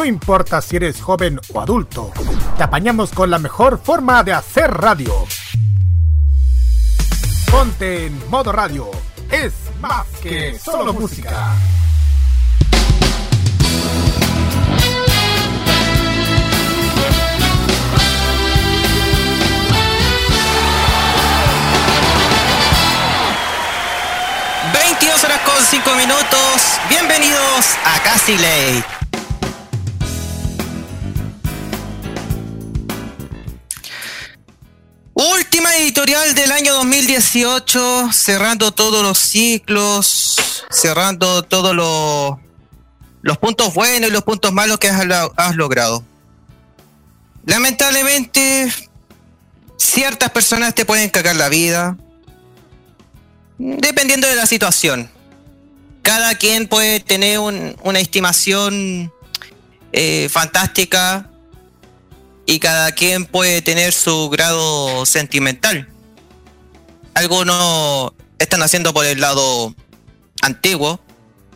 No importa si eres joven o adulto, te apañamos con la mejor forma de hacer radio. Ponte en modo radio. Es más que solo música. horas con 5 minutos. Bienvenidos a Casi Late. Última editorial del año 2018, cerrando todos los ciclos, cerrando todos los, los puntos buenos y los puntos malos que has, logrado. Lamentablemente, ciertas personas te pueden cagar la vida, dependiendo de la situación. Cada quien puede tener una estimación eh, fantástica y cada quien puede tener su grado sentimental. Algunos están haciendo por el lado antiguo,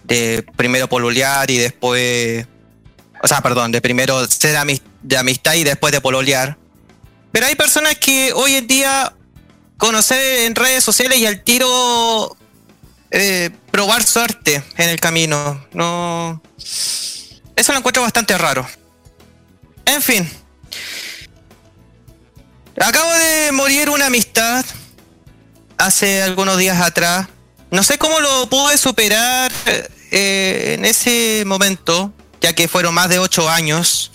de primero pololear y después, o sea, perdón, de primero ser de amistad y después de pololear. Pero hay personas que hoy en día conocer en redes sociales y al tiro eh, probar suerte en el camino. No. Eso lo encuentro bastante raro. En fin, Acabo de morir una amistad hace algunos días atrás. No sé cómo lo pude superar eh, en ese momento, ya que fueron más de ocho años.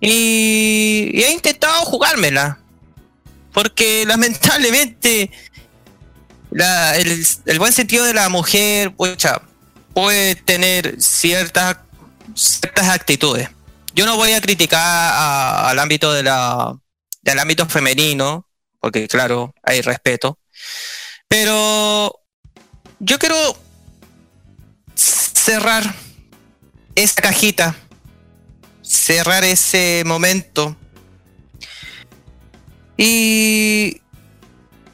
Y, he intentado jugármela. Porque lamentablemente el, buen sentido de la mujer puede tener ciertas, ciertas actitudes. Yo no voy a criticar al ámbito de la del ámbito femenino, porque claro, hay respeto. Pero yo quiero cerrar esa cajita, cerrar ese momento y,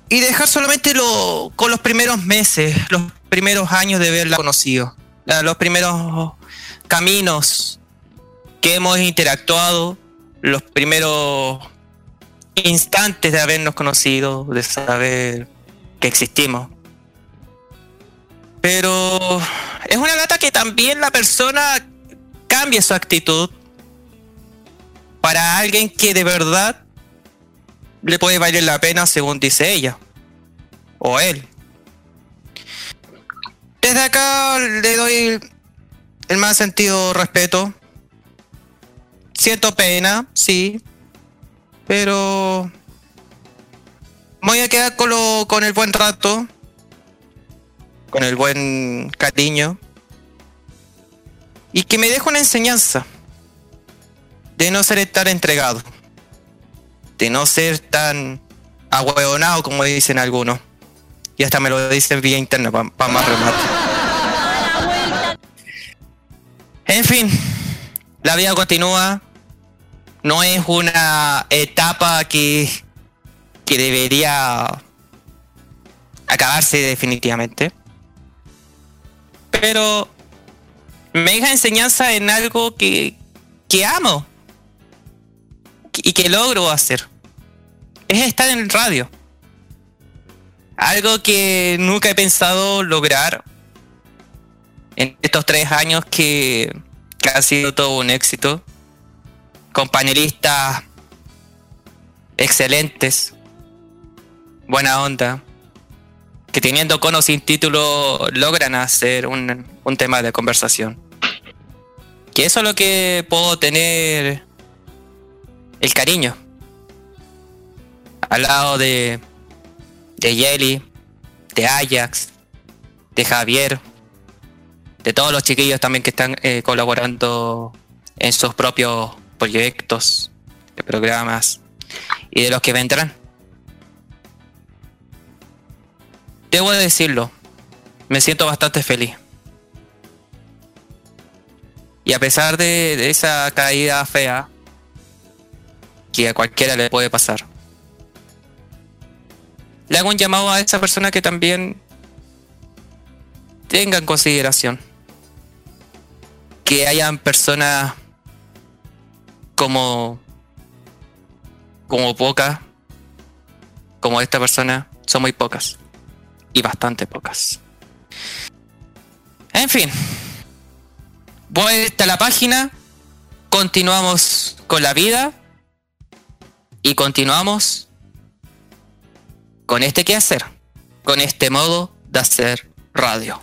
y dejar solamente lo, con los primeros meses, los primeros años de haberla conocido, los primeros caminos que hemos interactuado, los primeros instantes de habernos conocido, de saber que existimos. Pero es una lata que también la persona cambie su actitud para alguien que de verdad le puede valer la pena según dice ella o él. Desde acá le doy el más sentido respeto. Siento pena, sí, pero voy a quedar con, con el buen rato, con el buen cariño. Y que me deje una enseñanza de no ser tan entregado, de no ser tan ahueonado como dicen algunos. Y hasta me lo dicen vía interna para más remate. En fin, la vida continúa no es una etapa que, que debería acabarse definitivamente. Pero me deja enseñanza en algo que, que amo y que logro hacer. Es estar en el radio. Algo que nunca he pensado lograr en estos tres años que, que ha sido todo un éxito compañeristas excelentes, buena onda, que teniendo con o sin título logran hacer un, tema de conversación. Que eso es lo que puedo tener el cariño. Al lado de, de Yeli, de Ajax, de Javier, de todos los chiquillos también que están eh, colaborando en sus propios proyectos, de programas y de los que vendrán. Debo decirlo, me siento bastante feliz. Y a pesar de, esa caída fea, que a cualquiera le puede pasar, le hago un llamado a esa persona que también tenga en consideración que hayan personas como, como pocas, como esta persona, son muy pocas. Y bastante pocas. En fin. Vuelta a la página. Continuamos con la vida. Y continuamos con este quehacer. Con este modo de hacer radio.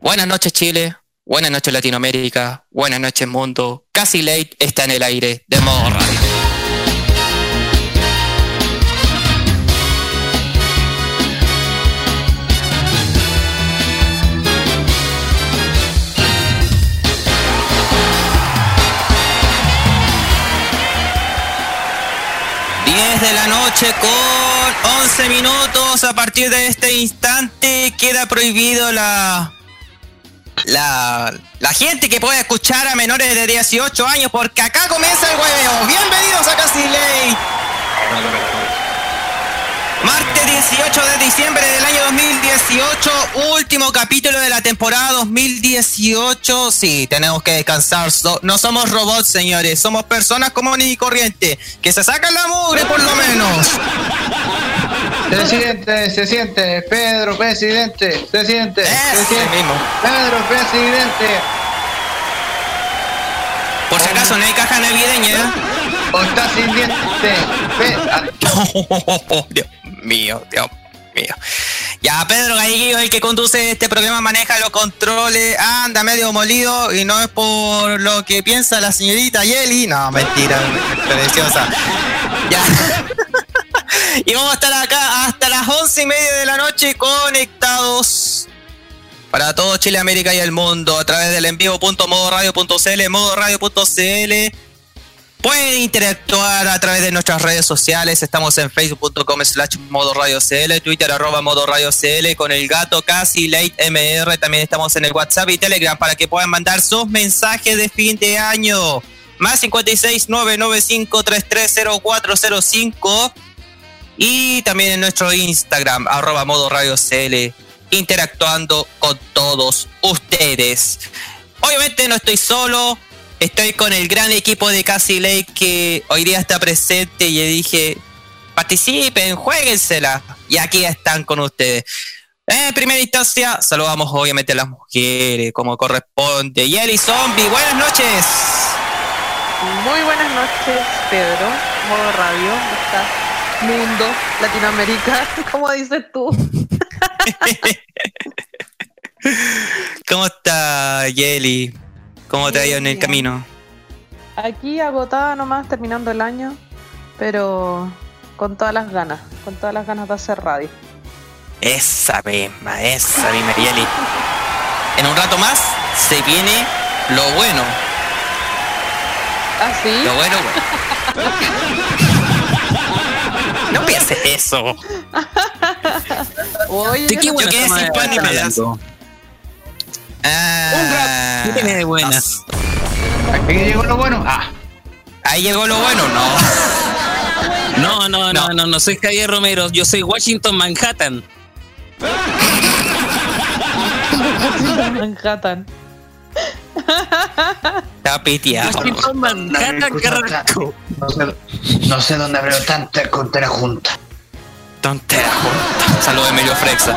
Buenas noches Chile. Buenas noches Latinoamérica. Buenas noches mundo. Casi late está en el aire de modo radio. 10 de la noche con 11 minutos. A partir de este instante queda prohibido la, la, la gente que pueda escuchar a menores de 18 años porque acá comienza el hueveo. Bienvenidos a Casi. Martes 18 de diciembre del año 2018, último capítulo de la temporada 2018. Sí, tenemos que descansar. no somos robots, señores. Somos personas comunes y corrientes. Que se sacan la mugre, por lo menos. Se siente, se siente. Pedro, presidente. Se siente. se siente. Mismo. Pedro, presidente. Por si acaso, no hay caja navideña. O está sin dientes. Dios mío, Dios mío. Ya, Pedro Gallego, el que conduce este programa, maneja los controles, anda medio molido y no es por lo que piensa la señorita Yeli. No, mentira, preciosa. Ya. y vamos a estar acá hasta las once y media de la noche conectados para todo Chile, América y el mundo a través del envivo.modoradio.cl, modoradio.cl Pueden interactuar a través de nuestras redes sociales. Estamos en facebook.com slash modo radio CL, Twitter arroba modo radio CL con el gato casi late MR. También estamos en el WhatsApp y Telegram para que puedan mandar sus mensajes de fin de año. Más 56 995 330405 y también en nuestro Instagram arroba modo radio CL interactuando con todos ustedes. Obviamente no estoy solo, Estoy con el gran equipo de Casi Lake que hoy día está presente y le dije, participen, jueguensela. Y aquí están con ustedes. En primera instancia, saludamos obviamente a las mujeres como corresponde. Yeli Zombie, buenas noches. Muy buenas noches, Pedro. Modo radio, está mundo, Latinoamérica, como dices tú. ¿Cómo está Yeli? ¿Cómo te ha ido en el camino? Aquí agotada nomás terminando el año, pero con todas las ganas, con todas las ganas de hacer radio. Esa misma, esa misma, Yeli. En un rato más se viene lo bueno. ¿Ah, sí? Lo bueno, no pienses eso. Oye, ¿qué bueno yo sin pan y Ah, ¿Qué tiene de buenas? ¿Aquí llegó lo bueno? Ah. Ahí llegó lo bueno, no. No, no, no, no, no, soy Javier Romero, yo soy Washington Manhattan. Manhattan. Está piteado. No sé, no sé dónde abrió tanta tontera junta. Tontera junta. Saludos, Emilio Frexa.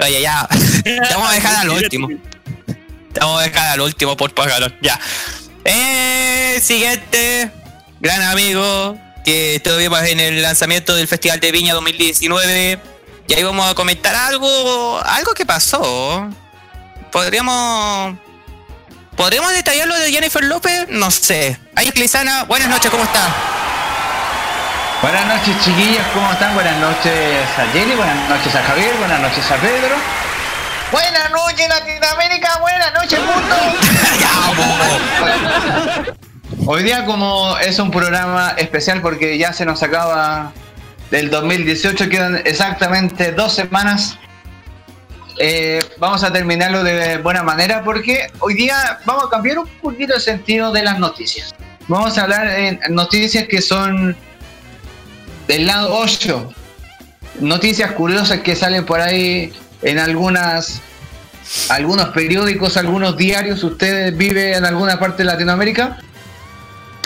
Oye, ya. vamos a dejar al último. Vamos a dejar al último por pagar. Ya. Eh, siguiente. Gran amigo. Que estuvimos en el lanzamiento del Festival de Viña 2019. Y ahí vamos a comentar algo. Algo que pasó. Podríamos. ¿Podríamos detallar lo de Jennifer López? No sé. Ahí, Clisana, buenas noches, ¿cómo está? Buenas noches, chiquillas, ¿cómo están? Buenas noches a Jenny, buenas noches a Javier, buenas noches a Pedro. Buenas noches Latinoamérica, buenas noches mundo. Hoy día como es un programa especial porque ya se nos acaba del 2018, quedan exactamente dos semanas. Eh, vamos a terminarlo de buena manera porque hoy día vamos a cambiar un poquito el sentido de las noticias. Vamos a hablar en noticias que son del lado 8. Noticias curiosas que salen por ahí en algunas algunos periódicos, algunos diarios, ustedes viven en alguna parte de Latinoamérica.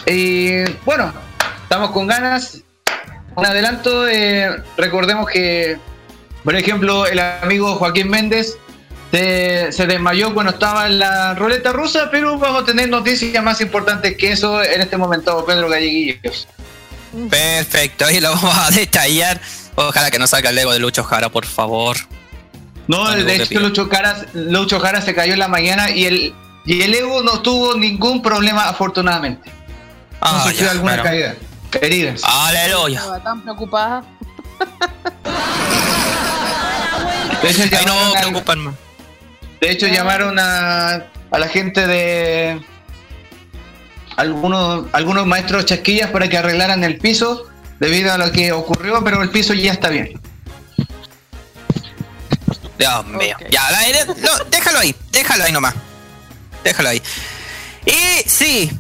Y bueno, estamos con ganas. Un adelanto, eh, recordemos que, por ejemplo, el amigo Joaquín Méndez se, se desmayó cuando estaba en la ruleta rusa, pero vamos a tener noticias más importantes que eso en este momento, Pedro Galleguillos. Perfecto, ahí lo vamos a detallar. Ojalá que no salga el ego de Lucho Jara, por favor. No, Amigo, de hecho. Lucho Jara, Lucho Jara se cayó en la mañana y el, y el Evo no tuvo ningún problema afortunadamente. No Ah, sufrió ya, alguna bueno. caída. Heridas. Aleluya. Estaba tan preocupada. De hecho, Ahí no llamaron, al- preocuparme. de hecho, llamaron a, a la gente de algunos, algunos maestros chasquillas para que arreglaran el piso debido a lo que ocurrió, pero el piso ya está bien. Dios mío. Ya, la- no, déjalo ahí, déjalo ahí nomás. Déjalo ahí. Y sí,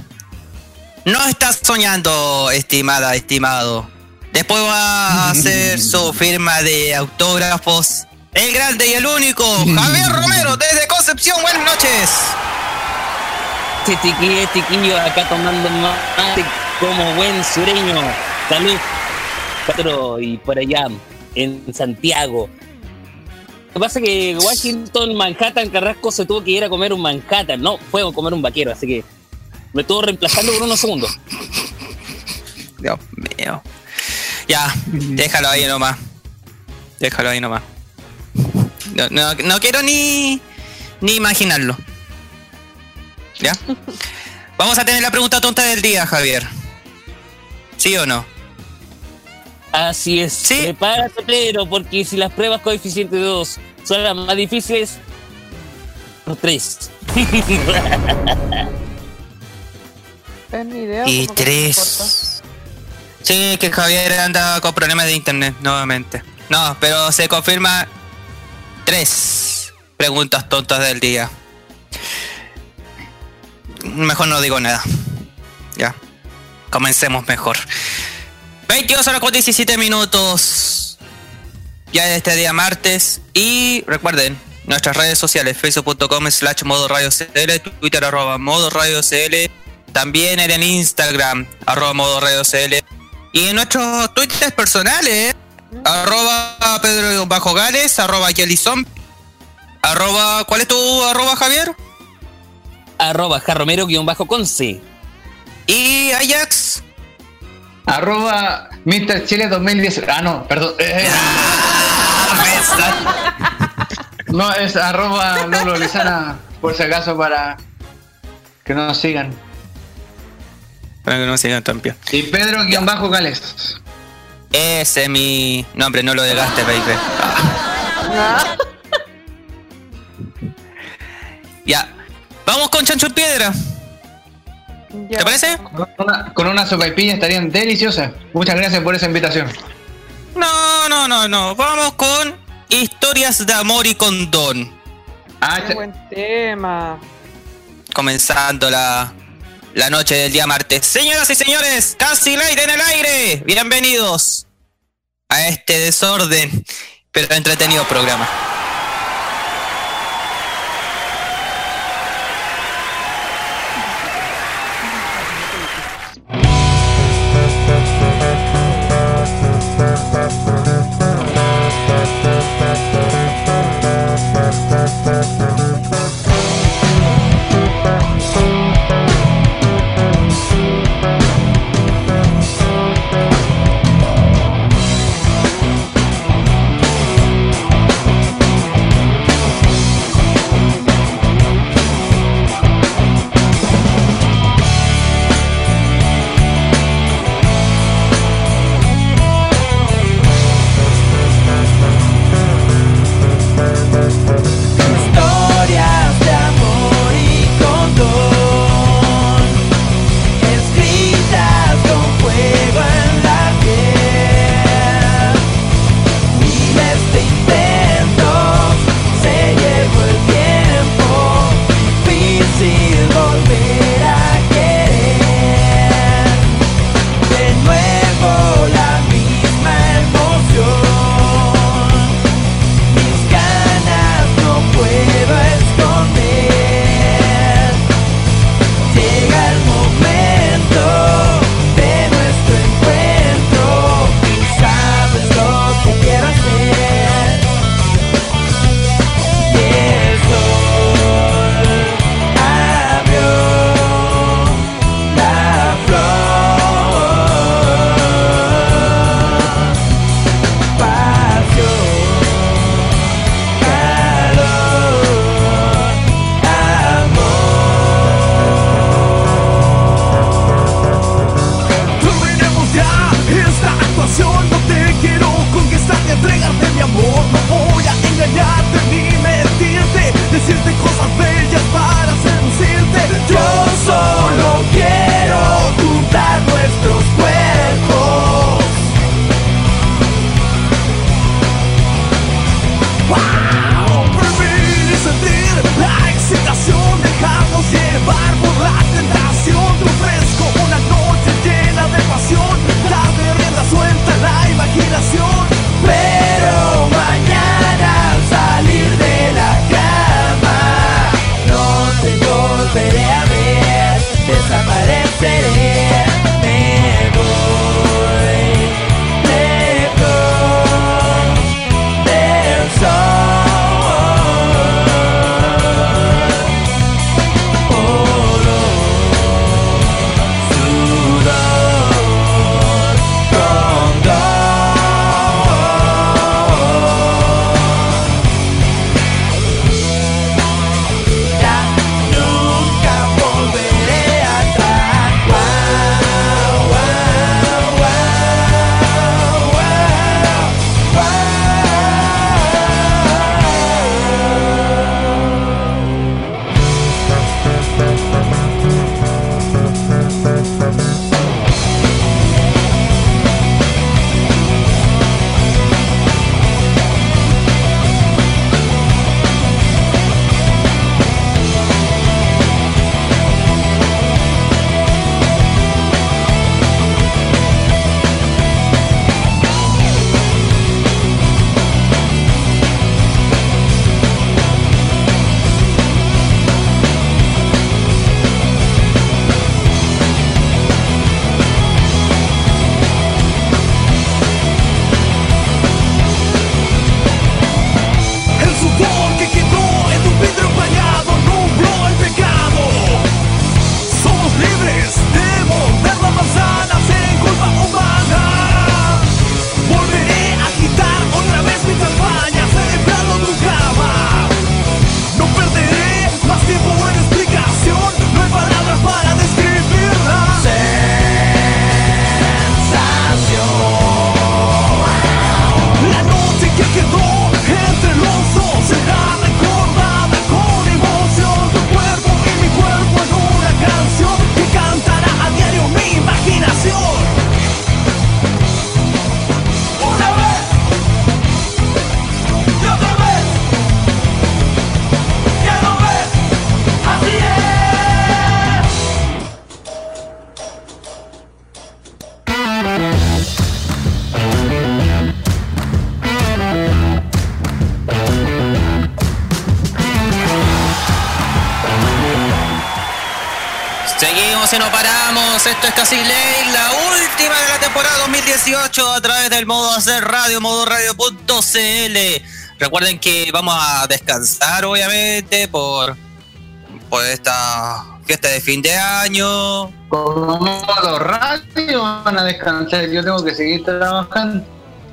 no estás soñando, estimada, estimado. Después va a hacer su firma de autógrafos. El grande y el único, Javier Romero, desde Concepción. Buenas noches. Este chiquillo, chiquillo acá tomando mate como buen sureño. Salud. Cuatro y por allá en Santiago. Lo que pasa es que Washington, Manhattan, Carrasco se tuvo que ir a comer un Manhattan. No, fue a comer un vaquero, así que me estuvo reemplazando por unos segundos. Dios mío. Ya, déjalo ahí nomás. Déjalo ahí nomás. No, no- no quiero ni, ni imaginarlo. ¿Ya? Vamos a tener la pregunta tonta del día, Javier. ¿Sí o no? Así es. Sí. Prepárate, Pedro, porque si las pruebas coeficiente 2 son las más difíciles, los 3. Es mi idea. Y tres. Sí, que Javier anda con problemas de internet nuevamente. No, pero se confirma tres preguntas tontas del día. Mejor no digo nada. Ya. Comencemos mejor. 22 horas con 17 minutos. Ya de este día martes. Y recuerden, nuestras redes sociales, facebook.com slash modo CL, Twitter arroba modo CL, también en el Instagram, arroba modo CL. Y en nuestros twitters personales, arroba Pedro Bajo Gales, arroba Yelizón, arroba, ¿cuál es tu arroba Javier? Arroba jarromero-conce. Y Ajax. Arroba Mr. Chile 2010. Ah, no, perdón. Eh, no, es arroba Lolo Lizana, por si acaso, para que no nos sigan. Para que no sigan también. Y Pedro guion bajo Gales. Ese es mi nombre, no lo dejaste, baby. Ah, Ya. Vamos con Chancho en Piedra. ya. ¿Te parece? Con una, con una estarían deliciosas. Muchas gracias por esa invitación. No, no, no, no. Vamos con historias de amor y condón. Ah, Qué buen tema. Comenzando la, la noche del día martes. Señoras y señores, casi light en el aire. Bienvenidos a este desorden, pero entretenido programa. Través del modo hacer radio, modo radio.cl. Recuerden que vamos a descansar, obviamente, por, por esta fiesta de fin de año. Como modo radio van a descansar. Yo tengo que seguir trabajando.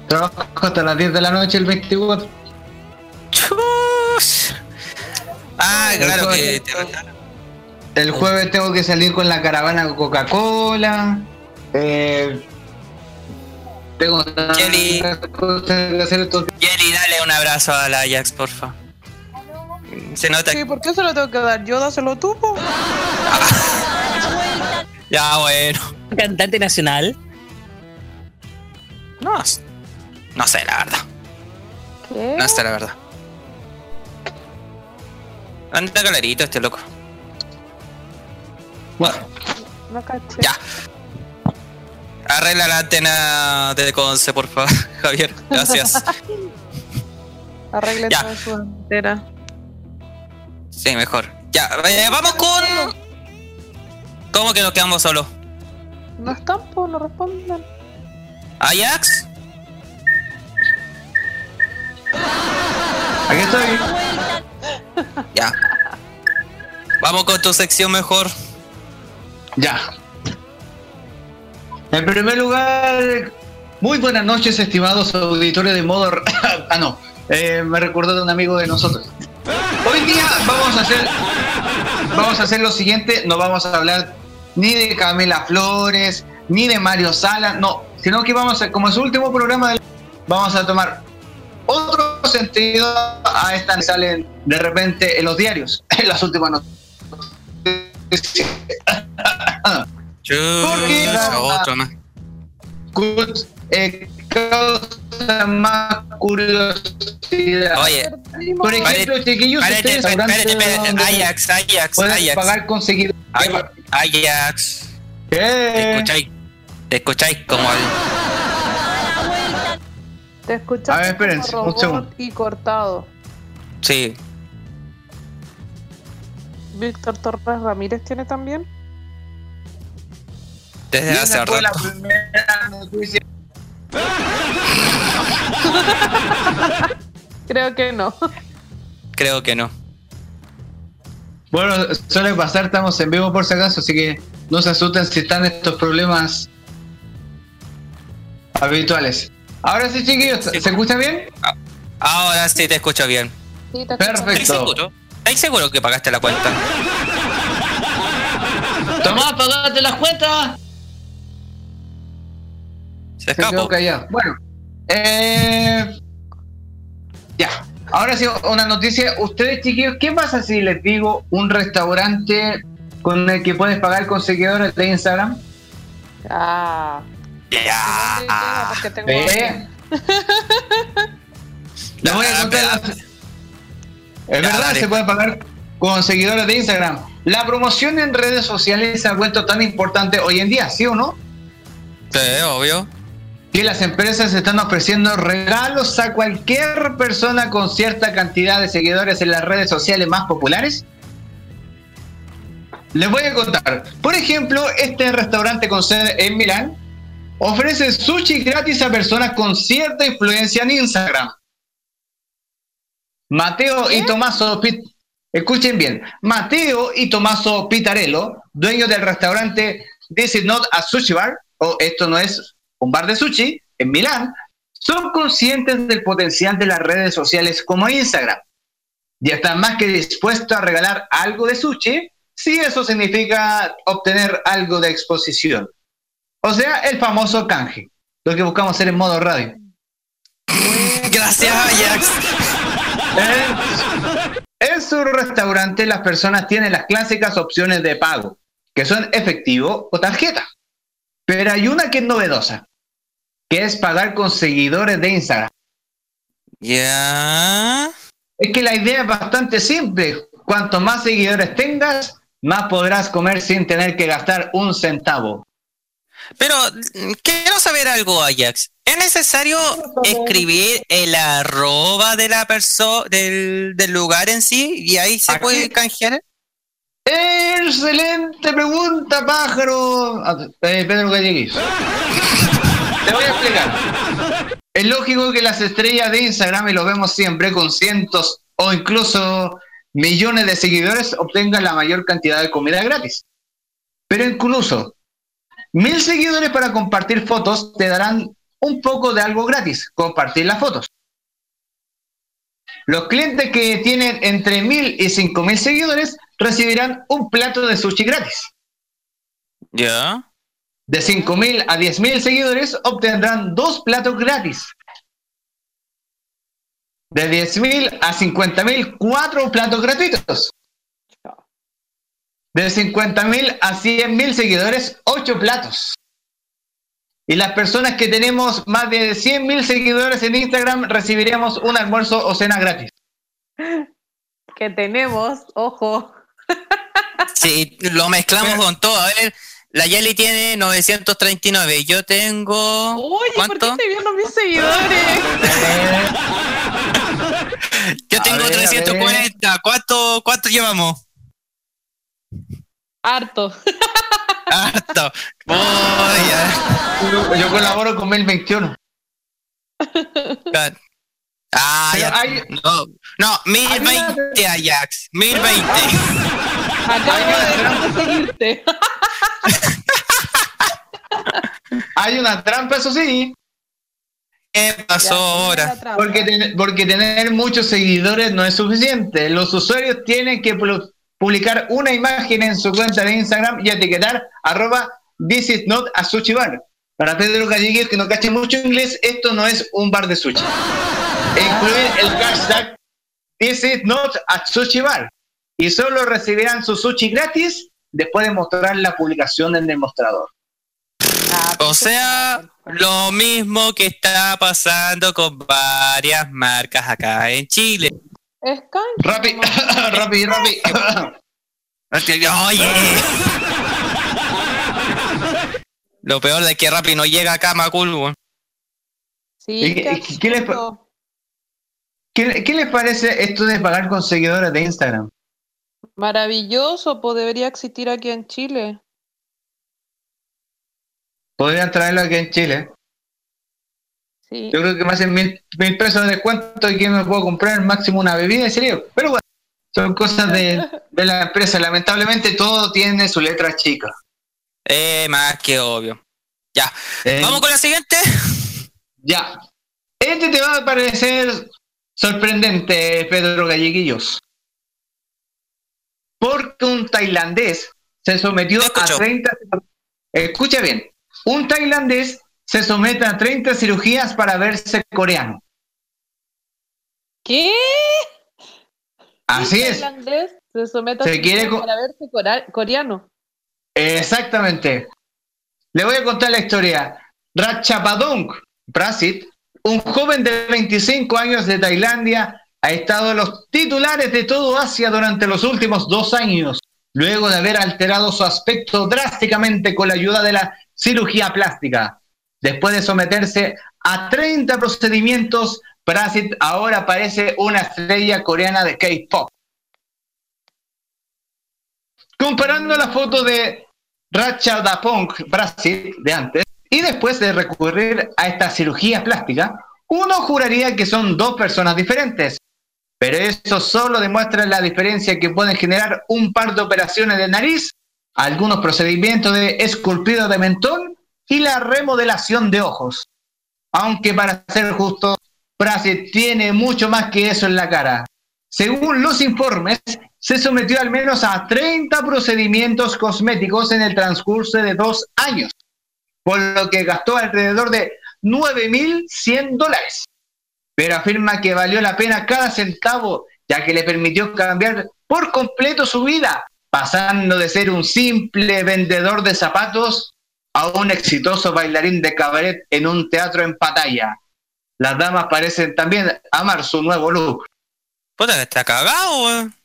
Trabajo hasta las 10 de la noche el 24. Chus. Ah, claro que El jueves tengo que salir con la caravana Coca-Cola. Eh, tengo que hacer. Jerry, dale un abrazo a la Ajax, porfa. Se nota Sí, ¿por qué se lo tengo que dar? Yo dáselo tú, po. Ya, bueno. Cantante nacional. No, no sé, la verdad. ¿Qué? No sé, la verdad. Anda clarito este loco. Bueno, No caché. Ya. Arregla la antena de Conce, por favor, Javier. Gracias. Arregle Ya. toda su entera. Sí, mejor. Ya, eh, vamos con. ¿Cómo que nos quedamos solos? No están, po, no responden. ¿Ajax? aquí estoy. Ya. Vamos con tu sección mejor. Ya. En primer lugar, muy buenas noches, estimados auditores de modo. ah, no. Eh, me recordó de un amigo de nosotros. Hoy día vamos a hacer. Vamos a hacer lo siguiente: no vamos a hablar ni de Camila Flores, ni de Mario Sala, no. Sino que vamos a, como es su último programa, vamos a tomar otro sentido a esta que salen de repente en los diarios, en las últimas noticias. Porque- Chucha, otro más. Cult- eh, causa más curiosidad. Oye, Por ejemplo, chiquillos, dónde Ajax, Ajax, Ajax. pagar con seguidores. Ay- Ajax. ¿Te ¿Qué? escucháis? ¿Te escucháis como el... Te escuchas A ver, espérense, como un segundo. y cortado. Sí. Víctor Torres Ramírez tiene también. Desde Y hace la rato. primera noticia. Creo que no. Creo que no. Bueno, suele pasar, estamos en vivo por si acaso, así que no se asusten si están estos problemas habituales. Ahora sí, chiquillos, ¿se escucha bien? Ahora sí te escucho bien. Sí, te Perfecto. ¿Estás seguro? ¿Estás seguro que pagaste la cuenta? Tomás, pagate las cuentas. Se Se quedó escapó. callado. Bueno, eh, ya. Ahora sí, una noticia. Ustedes, chiquillos, ¿qué pasa si les digo un restaurante con el que puedes pagar con seguidores de Instagram? Ah. Ya. Porque tengo ¿Eh? Les voy a contar. las- Es Ya, verdad, dale. se puede pagar con seguidores de Instagram. La promoción en redes sociales se ha vuelto tan importante hoy en día, ¿sí o no? Sí, obvio. Que las empresas están ofreciendo regalos a cualquier persona con cierta cantidad de seguidores en las redes sociales más populares? Les voy a contar. Por ejemplo, este restaurante con sede en Milán ofrece sushi gratis a personas con cierta influencia en Instagram. Mateo y Tomaso Pit Escuchen bien, Mateo y Tomaso Pitarello, dueños del restaurante This is not a sushi bar, o esto no es un bar de sushi, en Milán, son conscientes del potencial de las redes sociales como Instagram. Y están más que dispuestos a regalar algo de sushi si eso significa obtener algo de exposición. O sea, el famoso canje, lo que buscamos hacer en modo radio. Gracias, Ajax. En, en su restaurante las personas tienen las clásicas opciones de pago, que son efectivo o tarjeta. Pero hay una que es novedosa, que es pagar con seguidores de Instagram. Ya. Es que la idea es bastante simple. Cuanto más seguidores tengas, más podrás comer sin tener que gastar un centavo. Pero mm, quiero saber algo, Ajax. ¿Es necesario escribir el arroba de la persona del, del lugar en sí y ahí se Aquí. puede canjear? Excelente pregunta, pájaro. Eh, Pedro Galleguis. Te voy a explicar. Es lógico que las estrellas de Instagram, y lo vemos siempre, con cientos o incluso millones de seguidores, obtengan la mayor cantidad de comida gratis. Pero incluso mil seguidores para compartir fotos te darán un poco de algo gratis, compartir las fotos. Los clientes que tienen entre mil y cinco mil seguidores recibirán un plato de sushi gratis. Ya. De 5.000 a 10.000 seguidores obtendrán dos platos gratis. De 10.000 a 50.000, cuatro platos gratuitos. De 50.000 a 100.000 seguidores, ocho platos. Y las personas que tenemos más de 100.000 seguidores en Instagram recibiremos un almuerzo o cena gratis. Que tenemos, ojo. Sí, lo mezclamos con todo. A ver, la Yeli tiene 939. Yo tengo. Oye, ¿por qué ¿Cuánto? estoy viendo mis seguidores? Yo tengo ver, a 340. ¿Cuánto, ¿Cuánto llevamos? Harto. Harto. Oh. Yo, yo colaboro con 1021. Ah, Pero ya. hay- No, no, 1020 Ajax. 1020. Acabo de seguirte. Hay una trampa, eso sí. ¿Qué pasó ahora? Porque, ten- porque tener muchos seguidores no es suficiente. Los usuarios tienen que pu- publicar una imagen en su cuenta de Instagram y etiquetar arroba this is not a sushi bar. Para Pedro que no cache mucho inglés, esto no es un bar de sushi. Incluir el hashtag this is not a sushi bar. Y solo recibirán su sushi gratis después de mostrar la publicación en el mostrador. Ah, O sea, lo mismo que está pasando con varias marcas acá en Chile. Es. Rapi, rapi, rapi. Oye. Lo peor de que Rappi no llega acá a Macul. Sí, ¿Y qué- les pa- absurdo. ¿Qué, qué les parece esto de pagar con seguidores de Instagram? Maravilloso, pues debería existir aquí en Chile. Podrían traerlo aquí en Chile. Sí. Yo creo que me hacen mil, mil pesos de descuento y que me puedo comprar máximo una bebida en serio. Pero bueno, son cosas de, de la empresa. Lamentablemente todo tiene su letra chica. Eh, más que obvio. Ya. Eh, Vamos con la siguiente. Ya. Este te va a parecer sorprendente, Pedro Galleguillos. Porque un tailandés se sometió a escucho. 30... Escucha bien. Un tailandés se somete a 30 cirugías para verse coreano. ¿Qué? Así Un es. tailandés se somete a Se quiere para verse coreano. Exactamente. Le voy a contar la historia. Ratchapadong Prasit, un joven de 25 años de Tailandia, ha estado en los titulares de todo Asia durante los últimos dos años, luego de haber alterado su aspecto drásticamente con la ayuda de la cirugía plástica. Después de someterse a 30 procedimientos, Prasit ahora parece una estrella coreana de K-pop. Comparando la foto de Ratchadapong Brasil de antes y después de recurrir a esta cirugía plástica, uno juraría que son dos personas diferentes. Pero eso solo demuestra la diferencia que pueden generar un par de operaciones de nariz, algunos procedimientos de esculpido de mentón y la remodelación de ojos. Aunque para ser justo, Brasil tiene mucho más que eso en la cara. Según los informes, se sometió al menos a 30 procedimientos cosméticos en el transcurso de dos años, por lo que gastó alrededor de 9.100 dólares. Pero afirma que valió la pena cada centavo, ya que le permitió cambiar por completo su vida, pasando de ser un simple vendedor de zapatos a un exitoso bailarín de cabaret en un teatro en Pattaya. Las damas parecen también amar su nuevo look. Puta, está cagado, weón.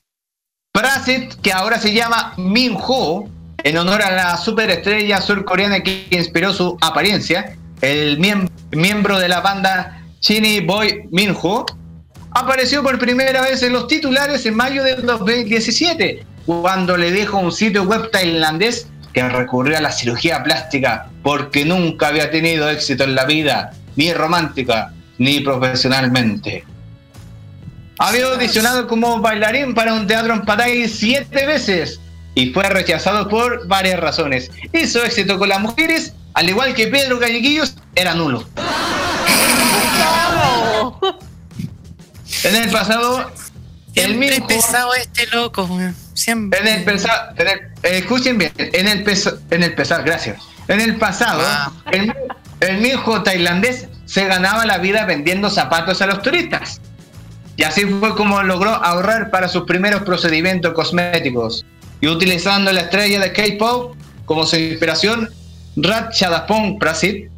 Prasit, que ahora se llama Min Ho, en honor a la superestrella surcoreana que inspiró su apariencia, el miem- miembro de la banda Chini Boy Min Ho, apareció por primera vez en los titulares en mayo del 2017, cuando le dijo a un sitio web tailandés que recurrió a la cirugía plástica porque nunca había tenido éxito en la vida, ni romántica, ni profesionalmente. Había audicionado como bailarín para un teatro en Pattaya siete veces y fue rechazado por varias razones. Y su éxito con las mujeres, al igual que Pedro Galleguillos, era nulo. En el pasado, el Siempre mismo... pesado este loco. Siempre. En el pasado, escuchen bien, en el, pesa- en el pasado, gracias. En el pasado, Ah. el, el mijo tailandés se ganaba la vida vendiendo zapatos a los turistas. Y así fue como logró ahorrar para sus primeros procedimientos cosméticos. Y utilizando la estrella de K-pop como su inspiración, Rat Chadapong Prasit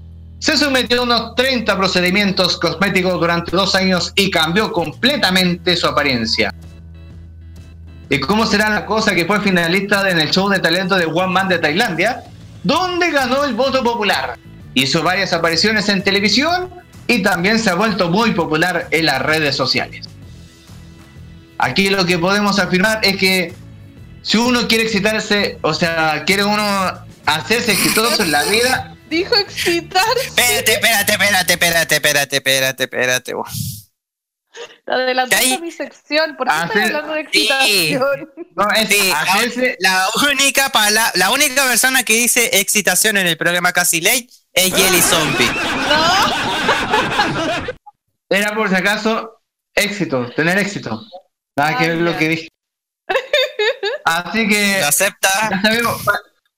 se sometió a unos 30 procedimientos cosméticos durante dos años y cambió completamente su apariencia. ¿Y cómo será la cosa que fue finalista en el show de talento de One Man de Tailandia, donde ganó el voto popular? Hizo varias apariciones en televisión y también se ha vuelto muy popular en las redes sociales. Aquí lo que podemos afirmar es que si uno quiere excitarse, o sea, quiere uno hacerse exitoso en la vida, Dijo excitarse. Espérate, espérate, espérate, espérate, espérate, espérate, espérate. Adelantando mi sección. ¿Por qué Hacer- estoy hablando de excitación? no es Sí, la única pala- la única persona que dice excitación en el programa Casi Late es Jelly Zombie. era por si acaso éxito, tener éxito. Nada que Ah, ver lo ya. que dije. Así que ¿Lo acepta? Ya sabemos,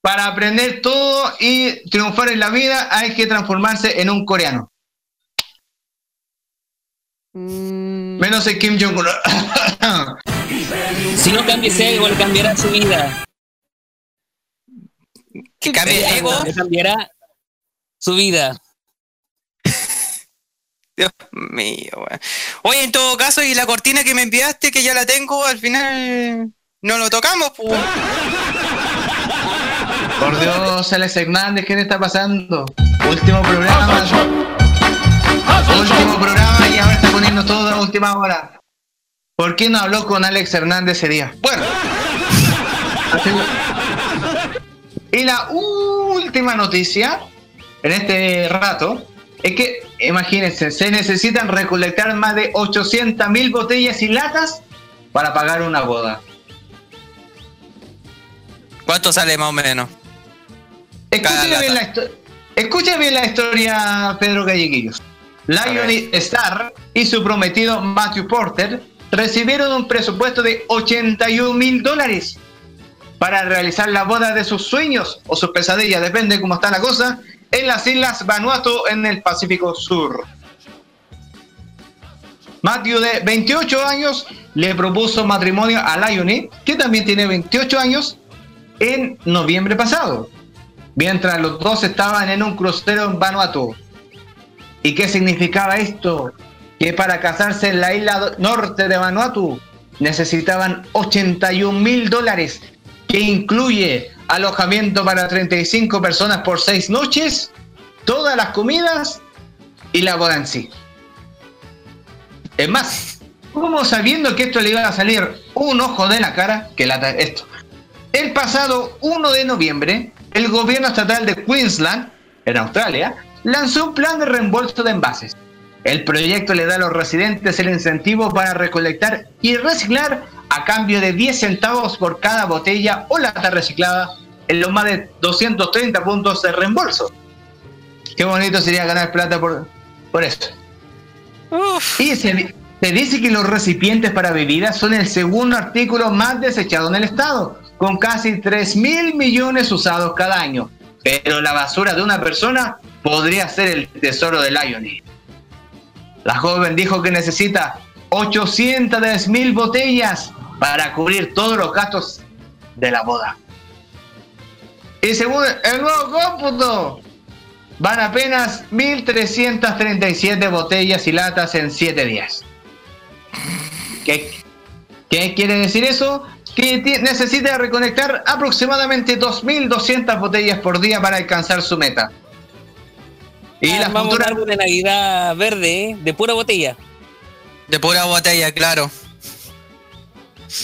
para aprender todo y triunfar en la vida hay que transformarse en un coreano. Mm, Menos el Kim Jong-un. Si no cambia ese ego, le cambiará su vida. Que cambie el ego. Le cambiará su vida. Dios mío, weón. Oye, en todo caso, y la cortina que me enviaste, que ya la tengo, al final no lo tocamos, pues. Por Dios, Alex Hernández, ¿qué te está pasando? Último programa. Último programa y ahora está poniendo todo a última hora. ¿Por qué no habló con Alex Hernández ese día? Bueno. Y la última noticia en este rato es que, imagínense, se necesitan recolectar más de 800 mil botellas y latas para pagar una boda. ¿Cuánto sale más o menos? Escucha bien, la lata. histo- escucha bien la historia, Pedro Galleguillos. Lionel Star y su prometido Matthew Porter recibieron un presupuesto de 81 mil dólares para realizar la boda de sus sueños o sus pesadillas, depende cómo está la cosa, en las islas Vanuatu en el Pacífico Sur. Matthew, de 28 años, le propuso matrimonio a Lionel, que también tiene 28 años, en noviembre pasado mientras los dos estaban en un crucero en Vanuatu. ¿Y qué significaba esto? Que para casarse en la isla norte de Vanuatu necesitaban 81 mil dólares, que incluye alojamiento para 35 personas por 6 noches, todas las comidas y la boda en sí. Es más, como sabiendo que esto le iba a salir un ojo de la cara, que esto, el pasado 1 de noviembre, el gobierno estatal de Queensland, en Australia, lanzó un plan de reembolso de envases. El proyecto le da a los residentes el incentivo para recolectar y reciclar a cambio de 10 centavos por cada botella o lata reciclada en los más de 230 puntos de reembolso. Qué bonito sería ganar plata por, por eso. Uf, Y se dice que los recipientes para bebidas son el segundo artículo más desechado en el estado, con casi 3 mil millones usados cada año. Pero la basura de una persona podría ser el tesoro de Lionel. La joven dijo que necesita 800 mil botellas para cubrir todos los gastos de la boda. Y según el nuevo cómputo, van apenas 1.337 botellas y latas en 7 días. ¿Qué, qué quiere decir eso? Que necesita reconectar aproximadamente 2.200 botellas por día para alcanzar su meta. Y la Vamos a futura un árbol de Navidad verde, ¿eh? de pura botella. de pura botella, claro.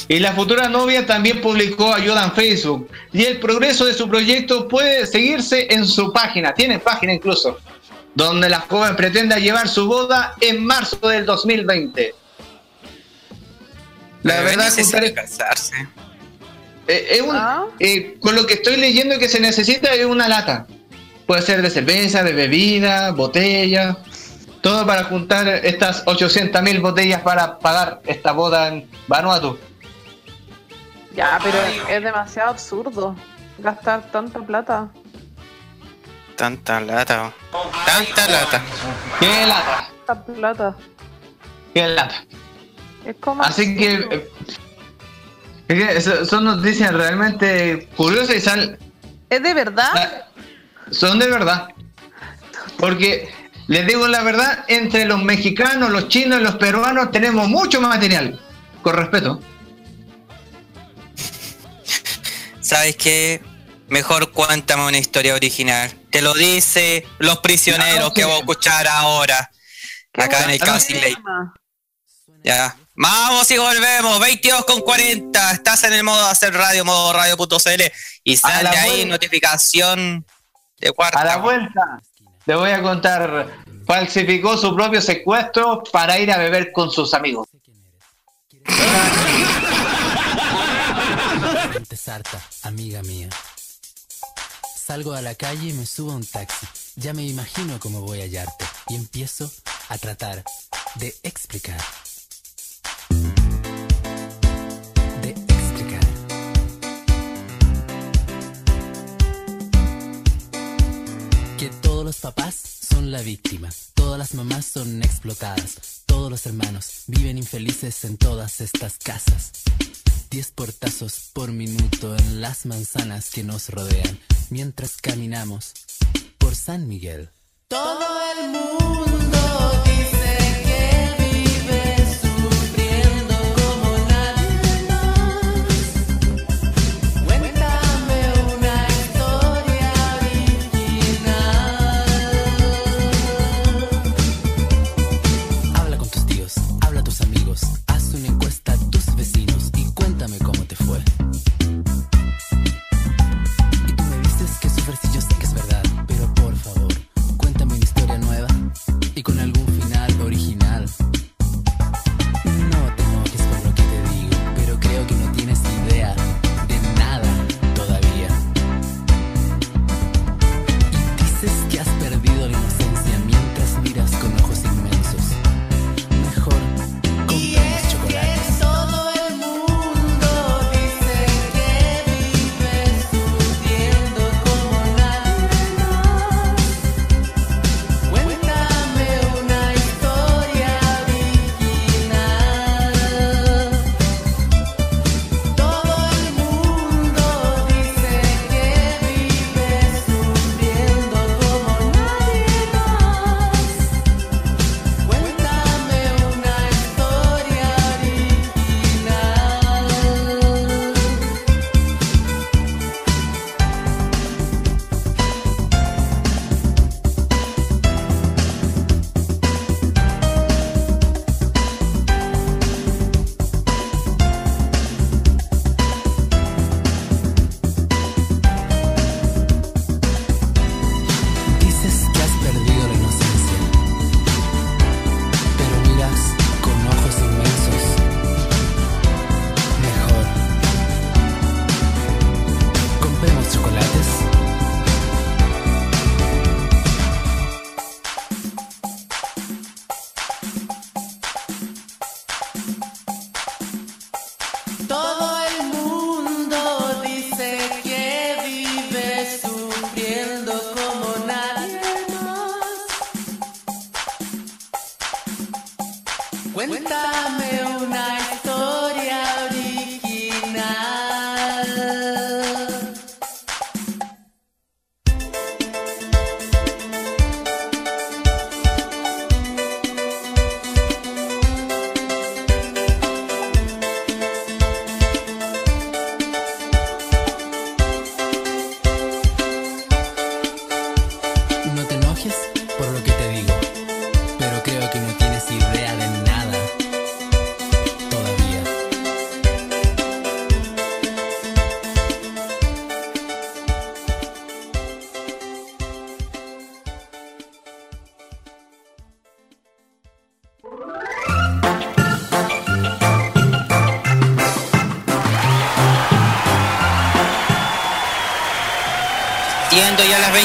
Y la futura novia también publicó ayuda en Facebook. Y el progreso de su proyecto puede seguirse en su página, tiene página incluso, donde la joven pretende llevar su boda en marzo del 2020. La Pero verdad, es casarse. eh, es un- Ah. eh, con lo que estoy leyendo que se necesita es una lata. Puede ser de cerveza, de bebida, botella, todo para juntar estas 800 mil botellas para pagar esta boda en Vanuatu. Ya, pero es demasiado absurdo gastar tanta plata. Tanta lata. Tanta lata. ¡Qué lata! Tanta plata. ¡Qué lata! Es como. Así que, eh, es que eso- son noticias realmente curiosas y sal- ¿Es de verdad? ah, son de verdad. Porque les digo la verdad, entre los mexicanos, los chinos y los peruanos tenemos mucho material. Con respeto. ¿Sabes qué? Mejor cuéntame una historia original. Te lo dice los prisioneros Claro, que voy a escuchar ahora. Qué Acá en el Lake. tema. Ya. Vamos y volvemos. 22 con 40. Estás en el modo de hacer radio, modo radio.cl. Y sale ahí vuelta. notificación de cuarta. A la vuelta, te voy a contar. Falsificó su propio secuestro para ir a beber con sus amigos. Gente sarta, amiga mía. Salgo a la calle y me subo a un taxi. Ya me imagino cómo voy a hallarte. Y empiezo a tratar de explicar. Papás son la víctima. Todas las mamás son explotadas. Todos los hermanos viven infelices en todas estas casas. Diez portazos por minuto en las manzanas que nos rodean mientras caminamos por San Miguel. Todo el mundo dice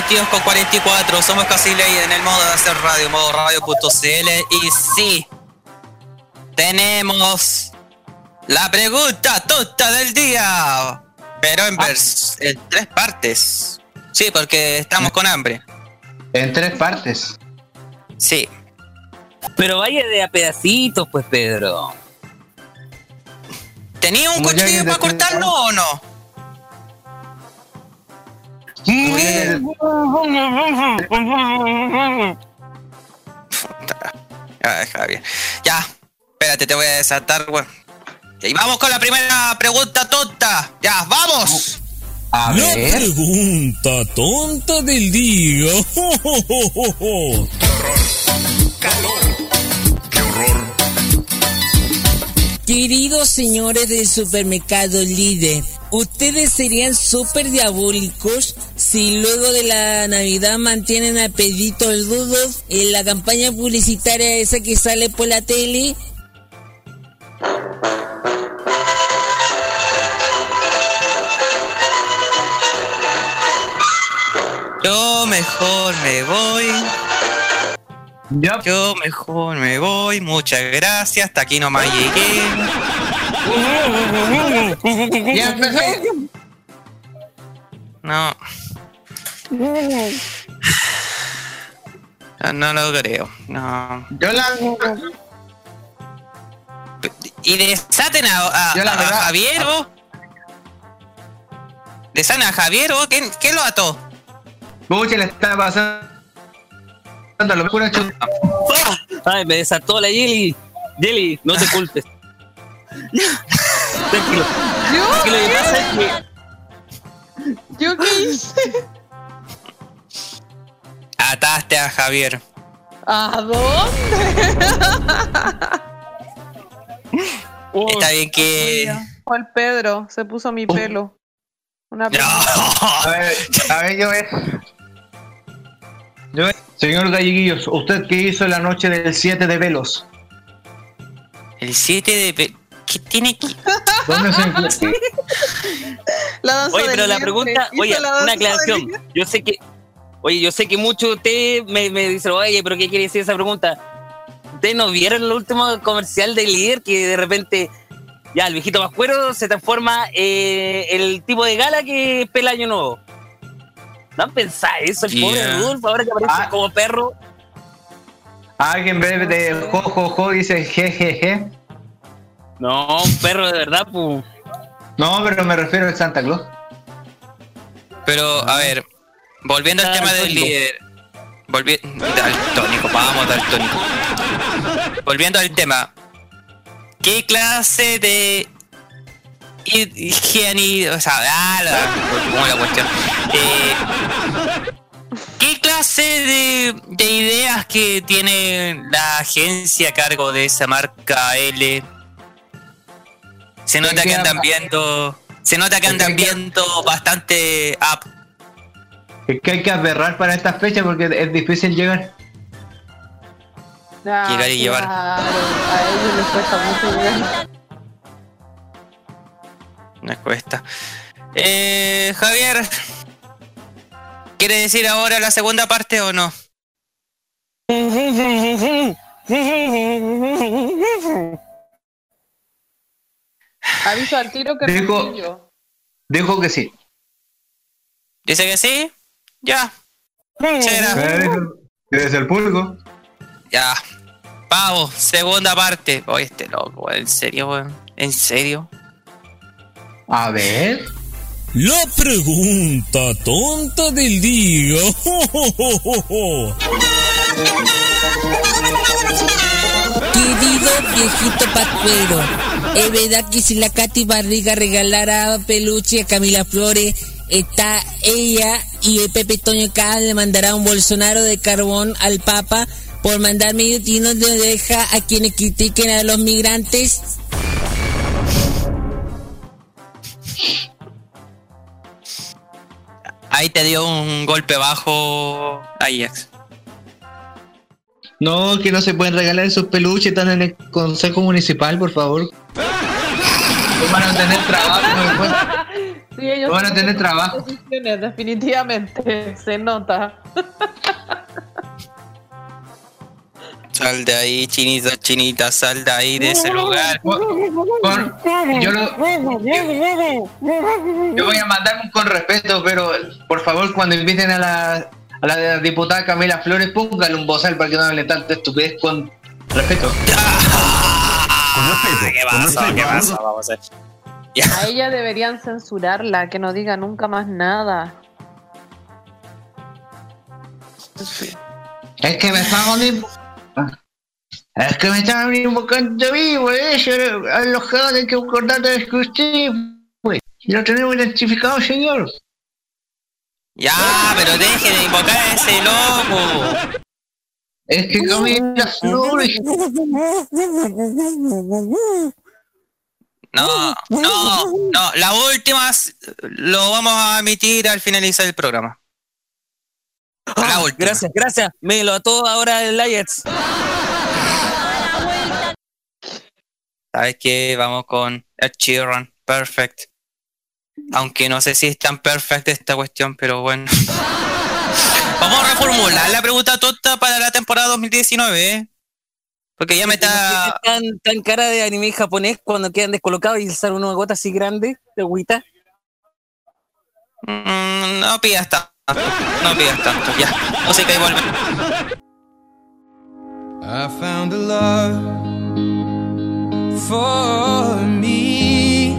22 con 44, somos casi ley en el modo de hacer radio, modo radio.cl. Y sí, tenemos la pregunta tonta del día, pero en, vers- en tres partes. Sí, porque estamos con hambre. En tres partes. Sí. Pero vaya de a pedacitos, pues, Pedro. ¿Tenía un cuchillo para cortarlo o no? Ya, Javier. Ya, espérate, te voy a desatar, weón. Y vamos con la primera pregunta tonta. Ya, vamos. A La ver. pregunta tonta del día. Queridos señores del supermercado líder, ¿ustedes serían súper diabólicos si luego de la Navidad mantienen a Pedrito en la campaña publicitaria esa que sale por la tele? Yo mejor me voy. Yo mejor me voy. Muchas gracias. Hasta aquí nomás llegué. ya. No. No, no lo creo. No. Yo la. Y desaten a, a- a verdad- Javier, ¿o? ¿Desaten a Javier, ¿o? ¿Quién, quién lo ató? Pucha, le está pasando lo mejor a Chu- Ay, me desató la Jelly. Jelly, no te culpes. Tranquilo. ¿Yo? Es que lo que pasa es que ¿Yo qué hice? Ataste a Javier. ¿A dónde? Está bien que. Fue el Pedro, se puso mi pelo. Una No. A ver, a ver, yo ver. Señor Galleguillos, ¿usted qué hizo la noche del 7 de velos? El 7 de. pe- ¿Qué tiene que.? ¿Dónde se encuentra? Oye, pero la pregunta, oye, una aclaración. Yo sé que, oye, yo sé que muchos de ustedes me, me dicen, oye, pero ¿qué quiere decir esa pregunta? ¿Ustedes no vieron el último comercial de líder que de repente ya el viejito Pascuero se transforma eh, el tipo de gala que es Pelayo Nuevo? ¿No han pensado eso? El pobre Yeah. Rudolf ahora que aparece Ah. como perro. Alguien en vez de jo, jo, jo dice jejeje. No, un perro de verdad, pues. No, pero me refiero al Santa Claus. Pero, a ver, volviendo al tema del líder. Volviendo. Daltónico, vamos, daltónico. Volviendo al tema. ¿Qué clase de O sea, ah, la, ¿cómo la cuestión? Eh, ¿Qué clase de, de ideas que tiene la agencia a cargo de esa marca L? Se nota que andan viendo. Se nota que andan viendo bastante up. Es que hay que aberrar para esta fecha porque es difícil llegar. Llegar y llevar. A ellos les cuesta mucho llegar. Me cuesta. Eh, Javier, ¿quiere decir ahora la segunda parte o no? Aviso al tiro que fui yo. Dijo que sí. ¿Dice que sí? Ya. Será. Eh, dijo que es el público. Ya. Vamos, segunda parte. Oye, este loco, en serio, weón. ¿En serio? A ver. La pregunta tonta del día. Querido viejito Pascuero, es verdad que si la Katy Barriga regalara peluche a Camila Flores, está ella y el Pepe Toño Cada le mandará un Bolsonaro de carbón al Papa por mandar medio tino de oreja a quienes critiquen a los migrantes. Ahí te dio un golpe bajo Ajax. No, que no se pueden regalar esos peluches, están en el consejo municipal, por favor. Van a tener trabajo después. Sí, ellos Van a tener trabajo. definitivamente. Se nota. Sal de ahí, chinita, chinita, sal de ahí, de ese lugar. Yo, lo- yo voy a mandar con respeto, pero por favor, cuando inviten a la, a la diputada Camila Flores, póngale un bozal para que no hable tanta estupidez con respeto. ¿Qué pasó? ¿Qué pasó? Vamos a ver. A ella deberían censurarla, que no diga nunca más nada. Es que me estaban Es que me estaban invocando vivo, eso era alojado de que contrato de usted, pues. Lo tenemos identificado, señor. Ya, pero deje de invocar a ese loco. Es que Camila Flores. No, no, no. Las últimas lo vamos a emitir al finalizar el programa. Última. Gracias, gracias. Me lo ató ahora el Ajax. ¿Sabes qué? Vamos con Ed Sheeran. Perfect. Aunque no sé si es tan perfecta esta cuestión, pero bueno. Vamos a reformular la pregunta tonta para la temporada 2019, ¿eh? Porque ya me está... Tan, tan cara de anime japonés cuando quedan descolocados y sale una gota así grande de agüita. Mm, no pidas tanto. No pidas tanto, ya. Música y vuelve. I found a love for me.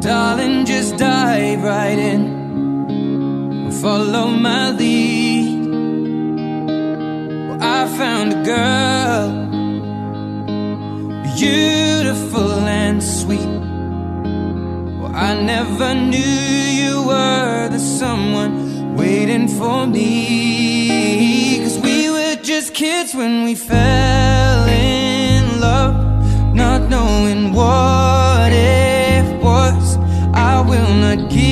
Darling, just dive right in. Follow my lead. Well, I found a girl, beautiful and sweet. Well, I never knew you were someone waiting for me. Cause we were just kids when we fell in love, not knowing what it was. I will not give.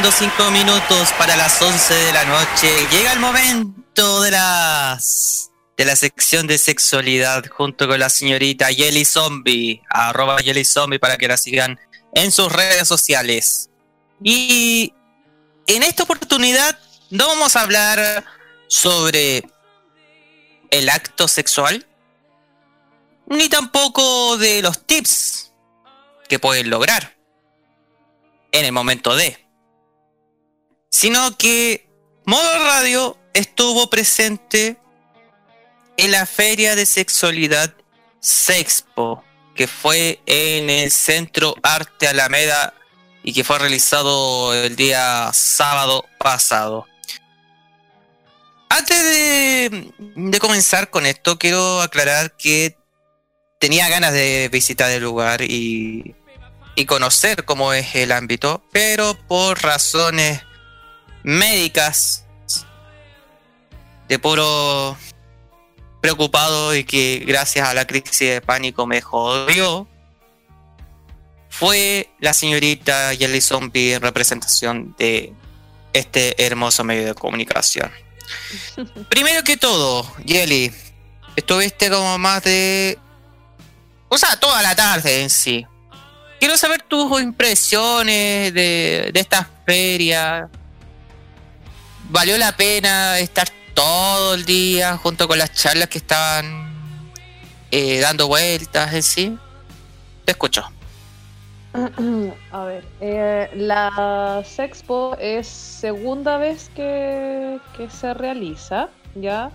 faltando cinco minutos para las 11 de la noche, llega el momento de las de la sección de sexualidad junto con la señorita Yeli Zombie, arroba Yeli Zombie para que la sigan en sus redes sociales. Y en esta oportunidad no vamos a hablar sobre el acto sexual, ni tampoco de los tips que pueden lograr en el momento de sino que Modo Radio estuvo presente en la feria de sexualidad Sexpo, que fue en el Centro Arte Alameda y que fue realizado el día sábado pasado. Antes de, comenzar con esto, quiero aclarar que tenía ganas de visitar el lugar y, y conocer cómo es el ámbito, pero por razones médicas de puro preocupado y que gracias a la crisis de pánico me jodió fue la señorita Jelly Zombie en representación de este hermoso medio de comunicación. Primero que todo, Jelly, estuviste como más de... O sea, toda la tarde en sí. Quiero saber tus impresiones de, de esta feria. ¿Valió la pena estar todo el día junto con las charlas que estaban eh, dando vueltas en sí? Te escucho. A ver, eh, la Sexpo es segunda vez que, que se realiza, ¿ya?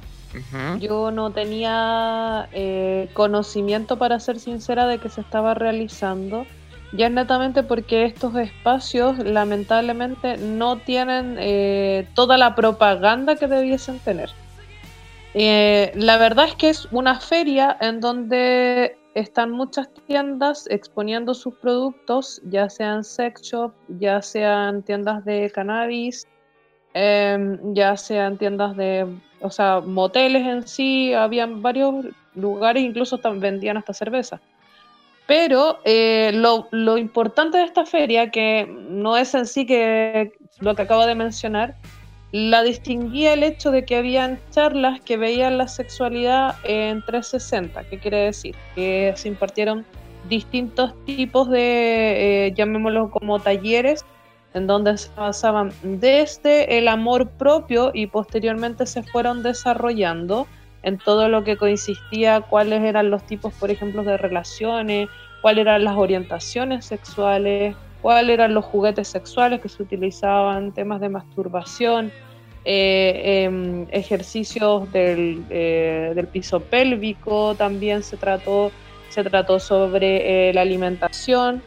Yo no tenía eh, conocimiento, para ser sincera, de que se estaba realizando. Ya es netamente porque estos espacios lamentablemente no tienen eh, toda la propaganda que debiesen tener. Eh, la verdad es que es una feria en donde están muchas tiendas exponiendo sus productos, ya sean sex shop, ya sean tiendas de cannabis, em, ya sean tiendas de, o sea, moteles en sí, habían varios lugares, incluso vendían hasta cerveza. Pero eh, lo, importante de esta feria, que no es en sí que lo que acabo de mencionar, la distinguía el hecho de que habían charlas que veían la sexualidad en 360. ¿Qué quiere decir? Que se impartieron distintos tipos de, eh, llamémoslo como talleres, en donde se basaban desde el amor propio y posteriormente se fueron desarrollando en todo lo que consistía, cuáles eran los tipos, por ejemplo, de relaciones, cuáles eran las orientaciones sexuales, cuáles eran los juguetes sexuales que se utilizaban, temas de masturbación, eh, em, ejercicios del, eh, del piso pélvico, también se trató, se trató sobre eh, la alimentación,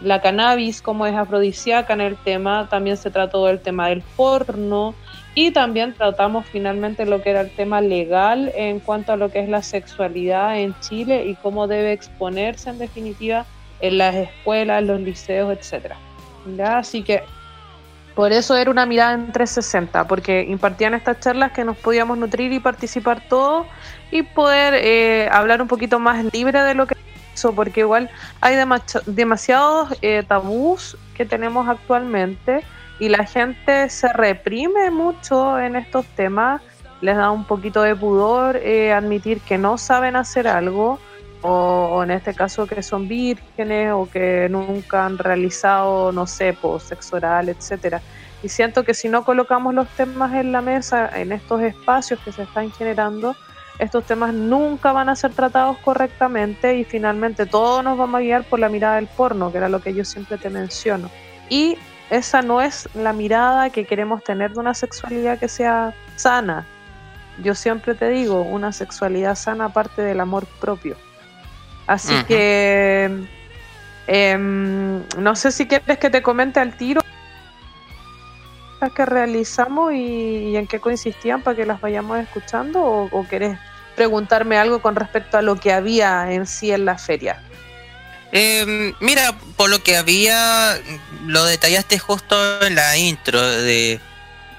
la cannabis, como es afrodisíaca en el tema, también se trató del tema del porno y también tratamos finalmente lo que era el tema legal en cuanto a lo que es la sexualidad en Chile y cómo debe exponerse en definitiva en las escuelas, los liceos. ¿Ya? Así que por eso era una mirada en 360, porque impartían estas charlas que nos podíamos nutrir y participar todos y poder eh, hablar un poquito más libre de lo que eso, porque igual hay demasiados eh, tabús que tenemos actualmente y la gente se reprime mucho en estos temas, les da un poquito de pudor eh, admitir que no saben hacer algo o, o en este caso que son vírgenes o que nunca han realizado, no sé, pues, sexo oral, etcétera. Y siento que si no colocamos los temas en la mesa, en estos espacios que se están generando, estos temas nunca van a ser tratados correctamente y finalmente todos nos vamos a guiar por la mirada del porno, que era lo que yo siempre te menciono. Y esa no es la mirada que queremos tener de una sexualidad que sea sana. Yo siempre te digo, una sexualidad sana parte del amor propio. Así que em, no sé si quieres que te comente al tiro las que realizamos y, y en qué consistían para que las vayamos escuchando o, o querés preguntarme algo con respecto a lo que había en sí en la feria. Eh, mira, por lo que había, lo detallaste justo en la intro de,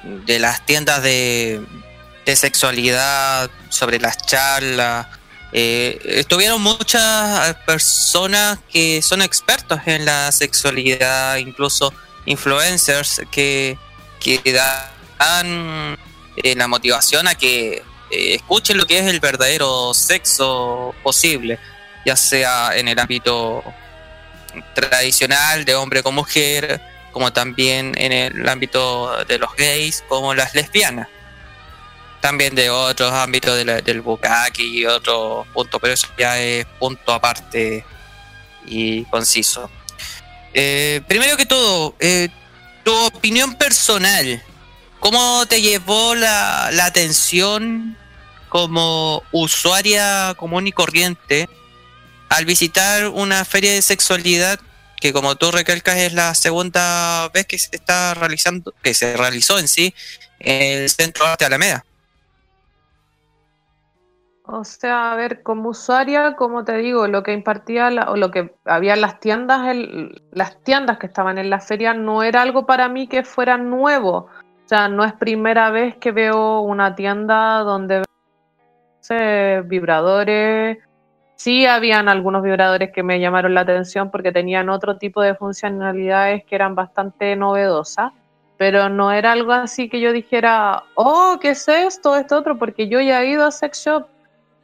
de las tiendas de, de sexualidad, sobre las charlas. Eh, estuvieron muchas personas que son expertos en la sexualidad, incluso influencers que, que dan eh, la motivación a que eh, escuchen lo que es el verdadero sexo posible ya sea en el ámbito tradicional de hombre con mujer, como también en el ámbito de los gays, como las lesbianas. También de otros ámbitos del bukkake y otro punto, pero eso ya es punto aparte y conciso. Eh, primero que todo, eh, tu opinión personal. ¿Cómo te llevó la, la atención como usuaria común y corriente al visitar una feria de sexualidad que como tú recalcas es la segunda vez que se está realizando, que se realizó en sí en el Centro de Arte Alameda? O sea, a ver, como usuaria, como te digo, lo que impartía la- o lo que había en las tiendas, el- las tiendas que estaban en la feria no era algo para mí que fuera nuevo. O sea, no es primera vez que veo una tienda donde sé, vibradores. Sí, habían algunos vibradores que me llamaron la atención porque tenían otro tipo de funcionalidades que eran bastante novedosas, pero no era algo así que yo dijera, oh, ¿qué es esto? Esto otro, porque yo ya he ido a sex shop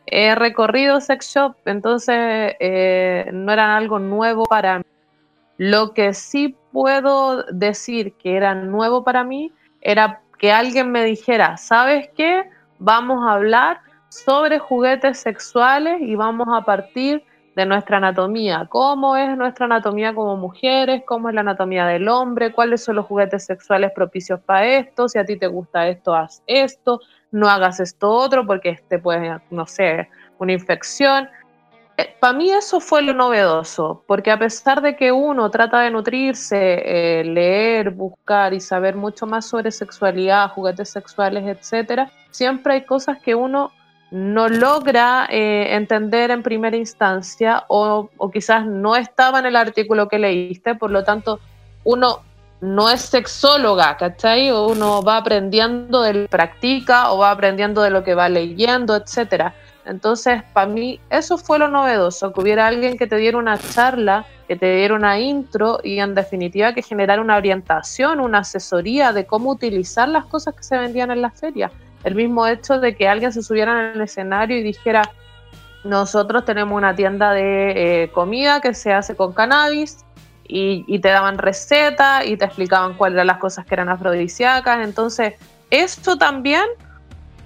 he recorrido sex shop, entonces eh, no era algo nuevo para mí. Lo que sí puedo decir que era nuevo para mí era que alguien me dijera, ¿sabes qué? Vamos a hablar sobre juguetes sexuales y vamos a partir de nuestra anatomía, cómo es nuestra anatomía como mujeres, cómo es la anatomía del hombre, cuáles son los juguetes sexuales propicios para esto, si a ti te gusta esto, haz esto, no hagas esto otro porque te puede, no sé, una infección. Para mí eso fue lo novedoso, porque a pesar de que uno trata de nutrirse, eh, leer, buscar y saber mucho más sobre sexualidad, juguetes sexuales, etcétera, siempre hay cosas que uno no logra eh, entender en primera instancia o, o quizás no estaba en el artículo que leíste, por lo tanto uno no es sexóloga, ¿cachai? O Uno va aprendiendo de lo que practica o va aprendiendo de lo que va leyendo, etcétera. Entonces, para mí, eso fue lo novedoso, que hubiera alguien que te diera una charla, que te diera una intro y en definitiva que generara una orientación, una asesoría de cómo utilizar las cosas que se vendían en las ferias. El mismo hecho de que alguien se subiera en el escenario y dijera, nosotros tenemos una tienda de eh, comida que se hace con cannabis y, te daban recetas y te explicaban cuáles eran las cosas que eran afrodisíacas. Entonces, esto también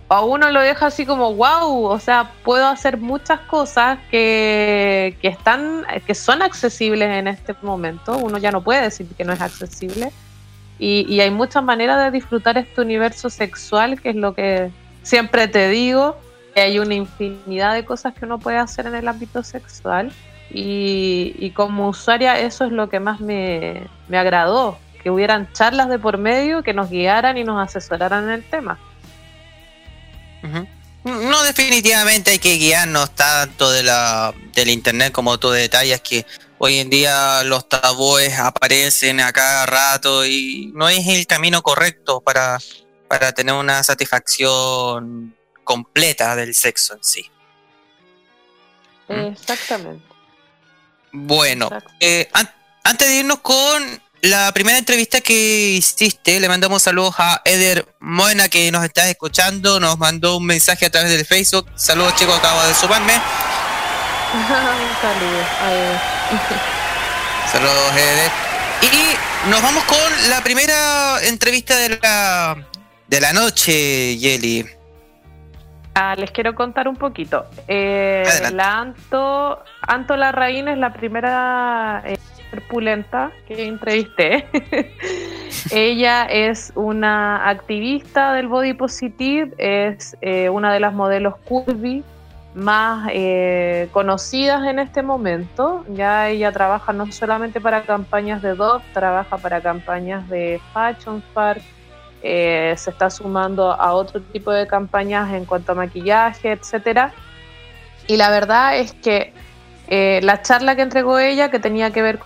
a uno lo deja así como wow, o sea, puedo hacer muchas cosas que, que están, que son accesibles en este momento. Uno ya no puede decir que no es accesible. Y, y hay muchas maneras de disfrutar este universo sexual, que es lo que siempre te digo, que hay una infinidad de cosas que uno puede hacer en el ámbito sexual. Y, y como usuaria eso es lo que más me, me agradó, que hubieran charlas de por medio que nos guiaran y nos asesoraran en el tema. No, definitivamente hay que guiarnos tanto de la, del internet como tú detalles que hoy en día los tabúes aparecen a cada rato y no es el camino correcto para, para tener una satisfacción completa del sexo en sí. Exactamente. Bueno, eh, an- antes de irnos con la primera entrevista que hiciste, le mandamos saludos a Eder Moena que nos está escuchando, nos mandó un mensaje a través del Facebook. Saludos chicos, acabo de sumarme. Un saludo. Ay, Saludos Eder. Y nos vamos con la primera entrevista de la, de la noche, Yeli. Ah, les quiero contar un poquito. Eh, la Anto, Anto Larraín es la primera eh, pulenta que entrevisté. Ella es una activista del body positive, es eh, una de las modelos curvy más eh, conocidas en este momento. Ya ella trabaja no solamente para campañas de Dove, trabaja para campañas de Fashion Park, eh, se está sumando a otro tipo de campañas en cuanto a maquillaje, etcétera. Y la verdad es que la charla que entregó ella, que tenía que ver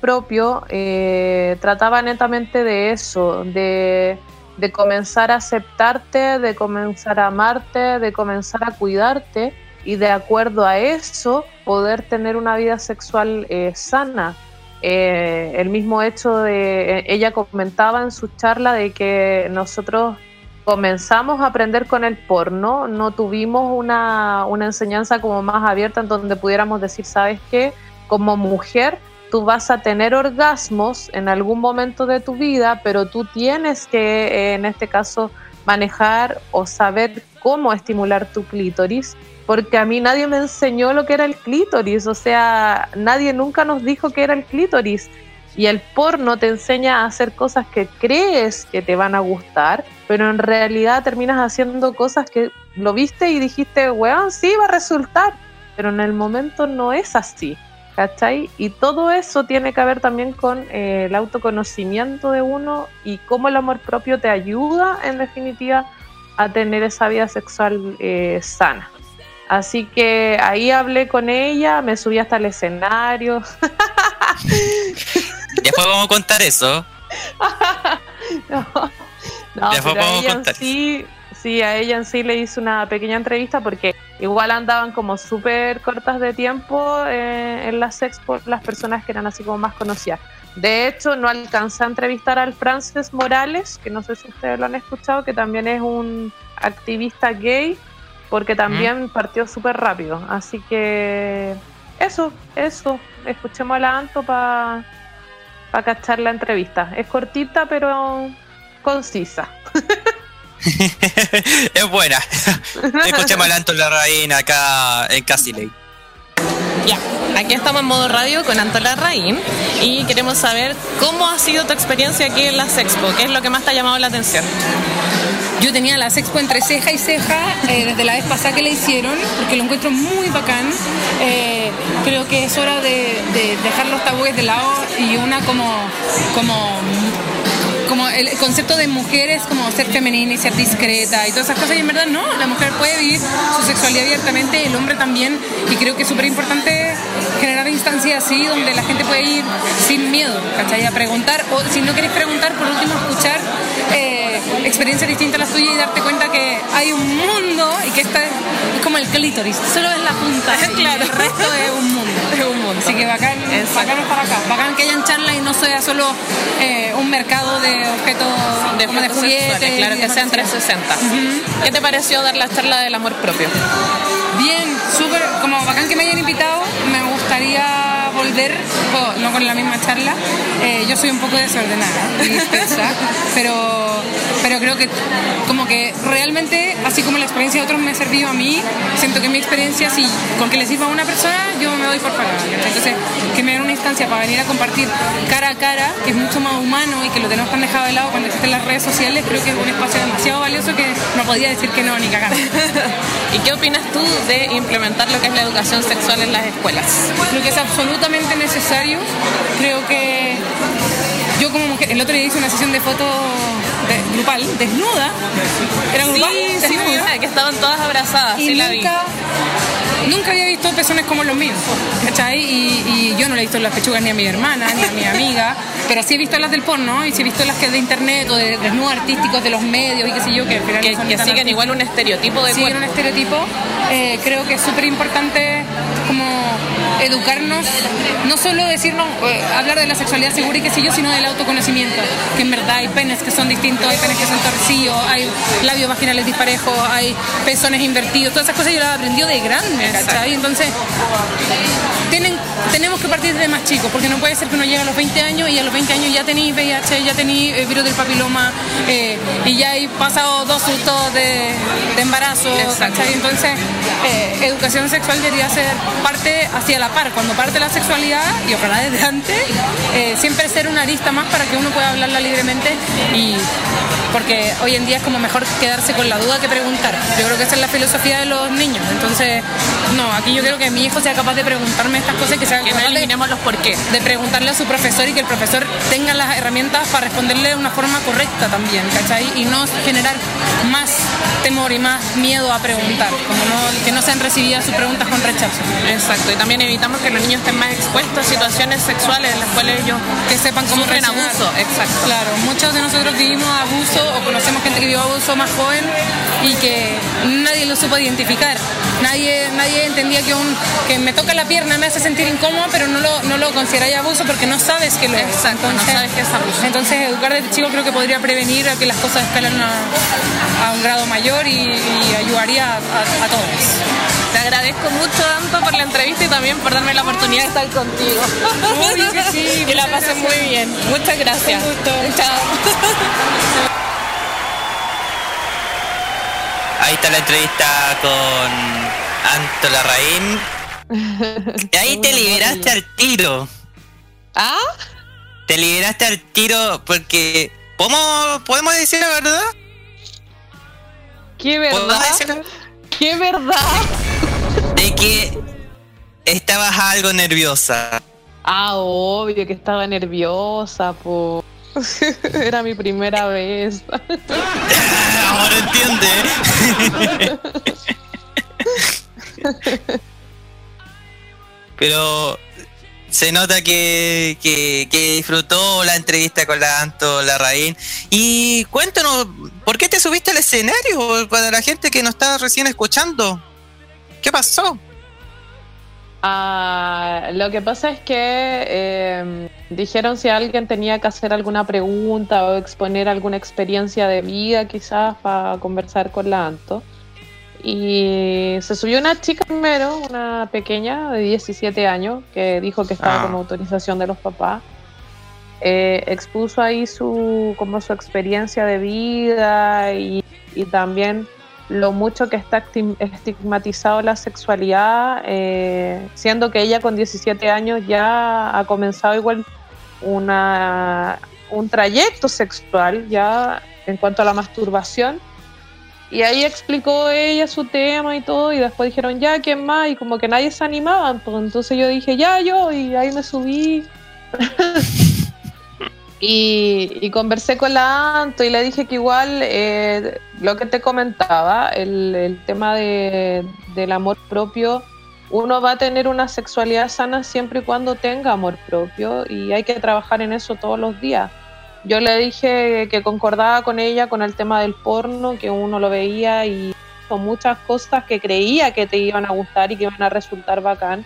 propio, eh, trataba netamente de eso, de, de comenzar a aceptarte, de comenzar a amarte, de comenzar a cuidarte y de acuerdo a eso poder tener una vida sexual eh, sana. Eh, el mismo hecho de, ella comentaba en su charla de que nosotros comenzamos a aprender con el porno, no tuvimos una, una enseñanza como más abierta en donde pudiéramos decir, ¿sabes qué? Como mujer, tú vas a tener orgasmos en algún momento de tu vida, pero tú tienes que, eh, en este caso, manejar o saber cómo estimular tu clítoris, porque a mí nadie me enseñó lo que era el clítoris, o sea, nadie nunca nos dijo que era el clítoris. Y el porno te enseña a hacer cosas que crees que te van a gustar, pero en realidad terminas haciendo cosas que lo viste y dijiste, weón, sí va a resultar, pero en el momento no es así. ¿Cachai? Y todo eso tiene que ver también con eh, el autoconocimiento de uno y cómo el amor propio te ayuda, en definitiva, a tener esa vida sexual eh, sana. Así que ahí hablé con ella, me subí hasta el escenario. Después vamos a contar eso. no, no Después pero a ella en contar. sí, sí, a ella en sí le hice una pequeña entrevista porque igual andaban como súper cortas de tiempo eh, en las expo las personas que eran así como más conocidas. De hecho, no alcancé a entrevistar al Frances Morales, que no sé si ustedes lo han escuchado, que también es un activista gay, porque también partió súper rápido. Así que eso, eso. Escuchemos a la Anto para cachar la entrevista. Es cortita, pero concisa. es buena. Escuchemos a Anton Larraín acá en Casiley. Ya, aquí estamos en modo radio con Antola Raín y queremos saber cómo ha sido tu experiencia aquí en las Expo, qué es lo que más te ha llamado la atención. Yo tenía la Expo entre ceja y ceja eh, desde la vez pasada que la hicieron, porque lo encuentro muy bacán. Eh, creo que es hora de, de dejar los tabúes de lado y una como, como, como el concepto de mujer es como ser femenina y ser discreta y todas esas cosas. Y en verdad no, la mujer puede vivir su sexualidad abiertamente, el hombre también. Y creo que es súper importante generar instancias así donde la gente puede ir sin miedo, ¿cachai? A preguntar, o si no quieres preguntar, por último escuchar eh, experiencias distintas a las tuyas y darte cuenta que hay un mundo y que esta es como el clítoris, solo es la punta claro. el resto es un mundo. Es un mundo. Así que bacán, bacán estar acá, bacán que hayan charlas y no sea solo eh, un mercado de objetos De como de objetos juguetes. sexuales, claro que sean 360. ¿Qué te pareció dar la charla del amor propio? Bien, súper, como bacán que me hayan invitado, me gustaría volver, o no con la misma charla. Eh, yo soy un poco desordenada y dispersa, pero, pero creo que como que realmente, así como la experiencia de otros me ha servido a mí, siento que mi experiencia, si con que le sirva a una persona, yo me doy por pagada. Entonces, que me den una instancia para venir a compartir cara a cara, que es mucho más humano y que lo tenemos tan dejado de lado cuando existen las redes sociales, creo que es un espacio demasiado valioso que no podía decir que no ni cagando. ¿Y qué opinas tú de implementar lo que es la educación sexual en las escuelas? Creo que es absolutamente necesario. Creo que yo como mujer, el otro día hice una sesión de fotos de- grupal, desnuda. Era Sí, grupal, sí, desnuda. vi, que estaban todas abrazadas, Y sí la vi. nunca, nunca había visto pezones como los míos, ¿cachai? Y, y yo no le he visto las pechugas ni a mi hermana, ni a mi amiga, pero sí he visto las del porno y sí he visto las que de internet o de desnudos artísticos de los medios y qué sé yo, que al final Que, no son que tan siguen igual un estereotipo de siguen cuerpo. un estereotipo. Eh, creo que es súper importante como educarnos, no solo decirnos, eh, hablar de la sexualidad segura y qué sé yo, sino del autoconocimiento, que en verdad hay penes que son distintos, hay penes que son torcidos, hay labios vaginales disparejos, hay pezones invertidos, todas esas cosas yo las aprendí de grande, ¿cachai? Entonces, tienen, tenemos que partir de más chicos, porque no puede ser que uno llegue a los 20 años y a los 20 años ya tenéis VIH, ya tenéis eh, virus del papiloma eh, y ya hay pasado dos sustos de, de embarazo, ¿cachai? Entonces, eh, educación sexual debería ser parte hacia la par, cuando parte la y ojalá desde antes, eh, siempre ser una arista más para que uno pueda hablarla libremente y porque hoy en día es como mejor quedarse con la duda que preguntar. Yo creo que esa es la filosofía de los niños. Entonces, no, aquí yo quiero que mi hijo sea capaz de preguntarme estas cosas y que sea Que no de- eliminemos los por qué. de preguntarle a su profesor y que el profesor tenga las herramientas para responderle de una forma correcta también, ¿cachai? Y no generar más temor y más miedo a preguntar, como no, que no sean recibidas sus preguntas con rechazo. Exacto, y también evitamos que los niños estén más expuestos a situaciones sexuales en las cuales ellos que sepan cómo sufren abuso. Exacto. Claro, muchos de nosotros vivimos abuso o conocemos gente que vivió abuso más joven y que nadie lo supo identificar. Nadie, nadie entendía que un que me toca la pierna me hace sentir incómodo, pero no lo, no lo consideráis abuso porque no sabes que lo es. Exacto, no sabes que es abuso. Entonces, educar desde chico creo que podría prevenir a que las cosas escalan a, a un grado mayor y, y ayudaría a, a- a todos. Te agradezco mucho, Anto, por la entrevista y también por darme la oportunidad de estar contigo. Obvio que sí, que la gracias. muy bien. Muchas gracias. Un gusto. Chao. Ahí está la entrevista con Anto Larraín. Y ahí te liberaste al tiro. ¿Ah? te liberaste al tiro porque. ¿Podemos, ¿podemos decir la verdad? ¿Qué ¿Podemos verdad? decir la- ¿Qué verdad? De que estabas algo nerviosa. Ah, obvio que estaba nerviosa, po. Era mi primera vez. Ahora entiende. Pero se nota que, que, que disfrutó la entrevista con la Anto Larraín. Y cuéntanos, ¿por qué te subiste al escenario para la gente que nos está recién escuchando? ¿Qué pasó? Ah, lo que pasa es que eh, dijeron si alguien tenía que hacer alguna pregunta o exponer alguna experiencia de vida quizás para conversar con la Anto. Y se subió una chica primero, una pequeña de 17 años, que dijo que estaba Ah. con autorización de los papás. Eh, expuso ahí su, como su experiencia de vida y, y también lo mucho que está estigmatizado la sexualidad, eh, siendo que ella con 17 años ya ha comenzado igual una, un trayecto sexual ya en cuanto a la masturbación. Y ahí explicó ella su tema y todo, y después dijeron, ya, ¿quién más? Y como que nadie se animaba, pues, entonces yo dije, ya, yo, y ahí me subí. y, conversé con la Anto y le dije que igual eh, lo que te comentaba, el, el tema de, del amor propio, uno va a tener una sexualidad sana siempre y cuando tenga amor propio y hay que trabajar en eso todos los días. Yo le dije que concordaba con ella con el tema del porno, que uno lo veía y con muchas cosas que creía que te iban a gustar y que iban a resultar bacán,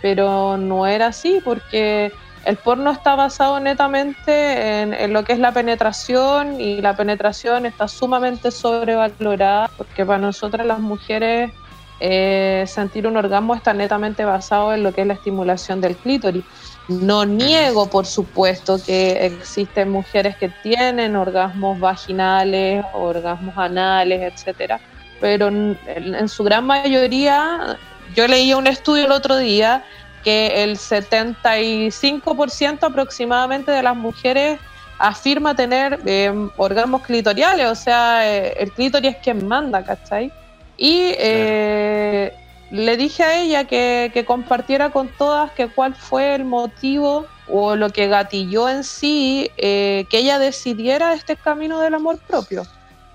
pero no era así porque el porno está basado netamente en, lo que es la penetración y la penetración está sumamente sobrevalorada porque para nosotras las mujeres eh, sentir un orgasmo está netamente basado en lo que es la estimulación del clítoris. No niego, por supuesto, que existen mujeres que tienen orgasmos vaginales, orgasmos anales, etcétera, pero en, en su gran mayoría, yo leí un estudio el otro día que el 75% aproximadamente de las mujeres afirma tener eh, orgasmos clitoriales, o sea, eh, el clítoris es quien manda, ¿cachai? Y eh, le dije a ella que, que compartiera con todas que cuál fue el motivo o lo que gatilló en sí eh, que ella decidiera este camino del amor propio.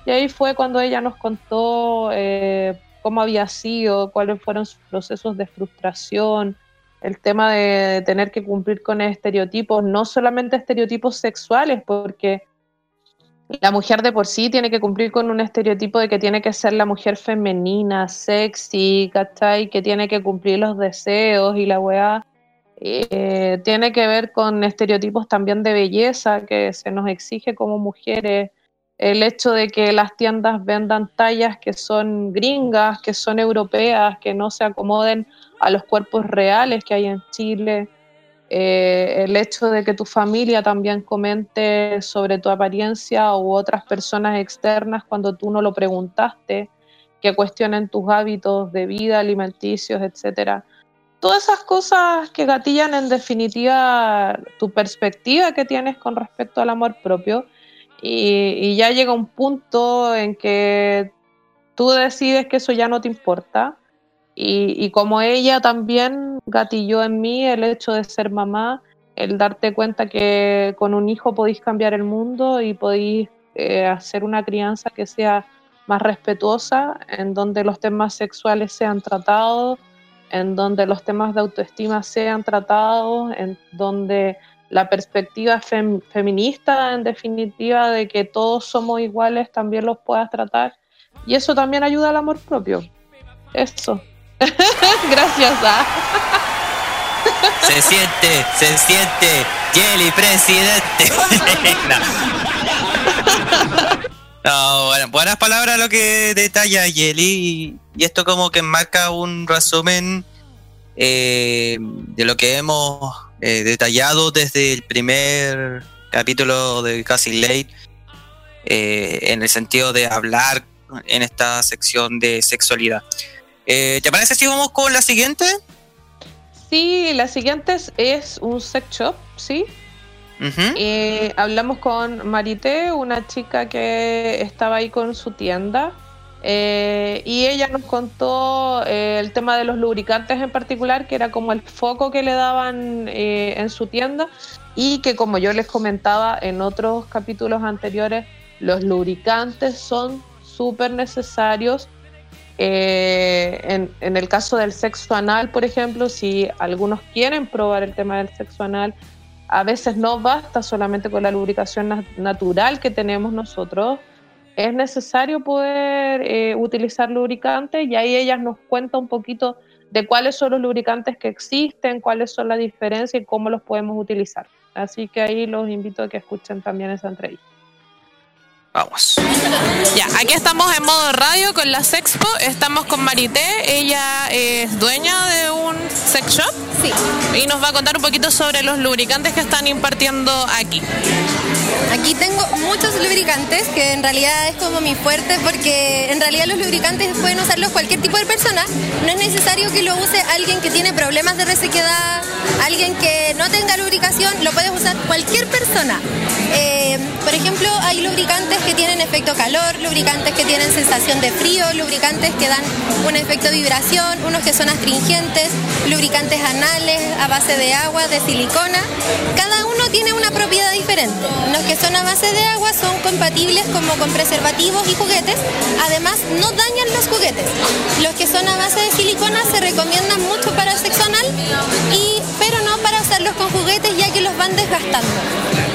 Y ahí fue cuando ella nos contó cómo había sido, cuáles fueron sus procesos de frustración, el tema de tener que cumplir con estereotipos, no solamente estereotipos sexuales, porque la mujer de por sí tiene que cumplir con un estereotipo de que tiene que ser la mujer femenina, sexy, ¿cachai? Que tiene que cumplir los deseos y la weá. Eh, tiene que ver con estereotipos también de belleza que se nos exige como mujeres. El hecho de que las tiendas vendan tallas que son gringas, que son europeas, que no se acomoden a los cuerpos reales que hay en Chile. Eh, el hecho de que tu familia también comente sobre tu apariencia u otras personas externas cuando tú no lo preguntaste, que cuestionen tus hábitos de vida, alimenticios, etcétera. Todas esas cosas que gatillan en definitiva tu perspectiva que tienes con respecto al amor propio y, ya llega un punto en que tú decides que eso ya no te importa. Y, y como ella también gatilló en mí el hecho de ser mamá, el darte cuenta que con un hijo podéis cambiar el mundo y podéis eh, hacer una crianza que sea más respetuosa, en donde los temas sexuales sean tratados, en donde los temas de autoestima sean tratados, en donde la perspectiva fem- feminista, en definitiva, de que todos somos iguales, también los puedas tratar. Y eso también ayuda al amor propio. Eso. Gracias. ah. Se siente, se siente. Jelly, presidente. No, bueno, buenas palabras lo que detalla Jelly. Y esto como que marca un resumen eh, de lo que hemos eh, detallado desde el primer capítulo de Cassie Late. eh, en el sentido de hablar en esta sección de sexualidad. Eh, ¿Te parece si vamos con la siguiente? Sí, la siguiente es, es un sex shop, ¿sí? Eh, hablamos con Marité, una chica que estaba ahí con su tienda. Eh, y ella nos contó eh, el tema de los lubricantes en particular, que era como el foco que le daban eh, en su tienda. Y que como yo les comentaba en otros capítulos anteriores, los lubricantes son súper necesarios. En, el caso del sexo anal, por ejemplo, si algunos quieren probar el tema del sexo anal, a veces no basta solamente con la lubricación na- natural que tenemos nosotros. Es necesario poder eh, utilizar lubricantes y ahí ellas nos cuenta un poquito de cuáles son los lubricantes que existen, cuáles son las diferencias y cómo los podemos utilizar. Así que ahí los invito a que escuchen también esa entrevista. Vamos. Ya, aquí estamos en modo radio con la Sexpo. Estamos con Marité. Ella es dueña de un sex shop. Sí. Y nos va a contar un poquito sobre los lubricantes que están impartiendo aquí. Aquí tengo muchos lubricantes, que en realidad es como mi fuerte, porque en realidad los lubricantes pueden usarlos cualquier tipo de persona. No es necesario que lo use alguien que tiene problemas de resequedad, alguien que no tenga lubricación, lo puede usar cualquier persona. Eh, por ejemplo, hay lubricantes que tienen efecto calor, lubricantes que tienen sensación de frío, lubricantes que dan un efecto vibración, unos que son astringentes, lubricantes anales a base de agua, de silicona. Cada uno tiene una propiedad diferente. Los que son a base de agua son compatibles como con preservativos y juguetes. Además, no dañan los juguetes. Los que son a base de silicona se recomiendan mucho para el sexo anal, y, pero no para usarlos con juguetes ya que los van desgastando.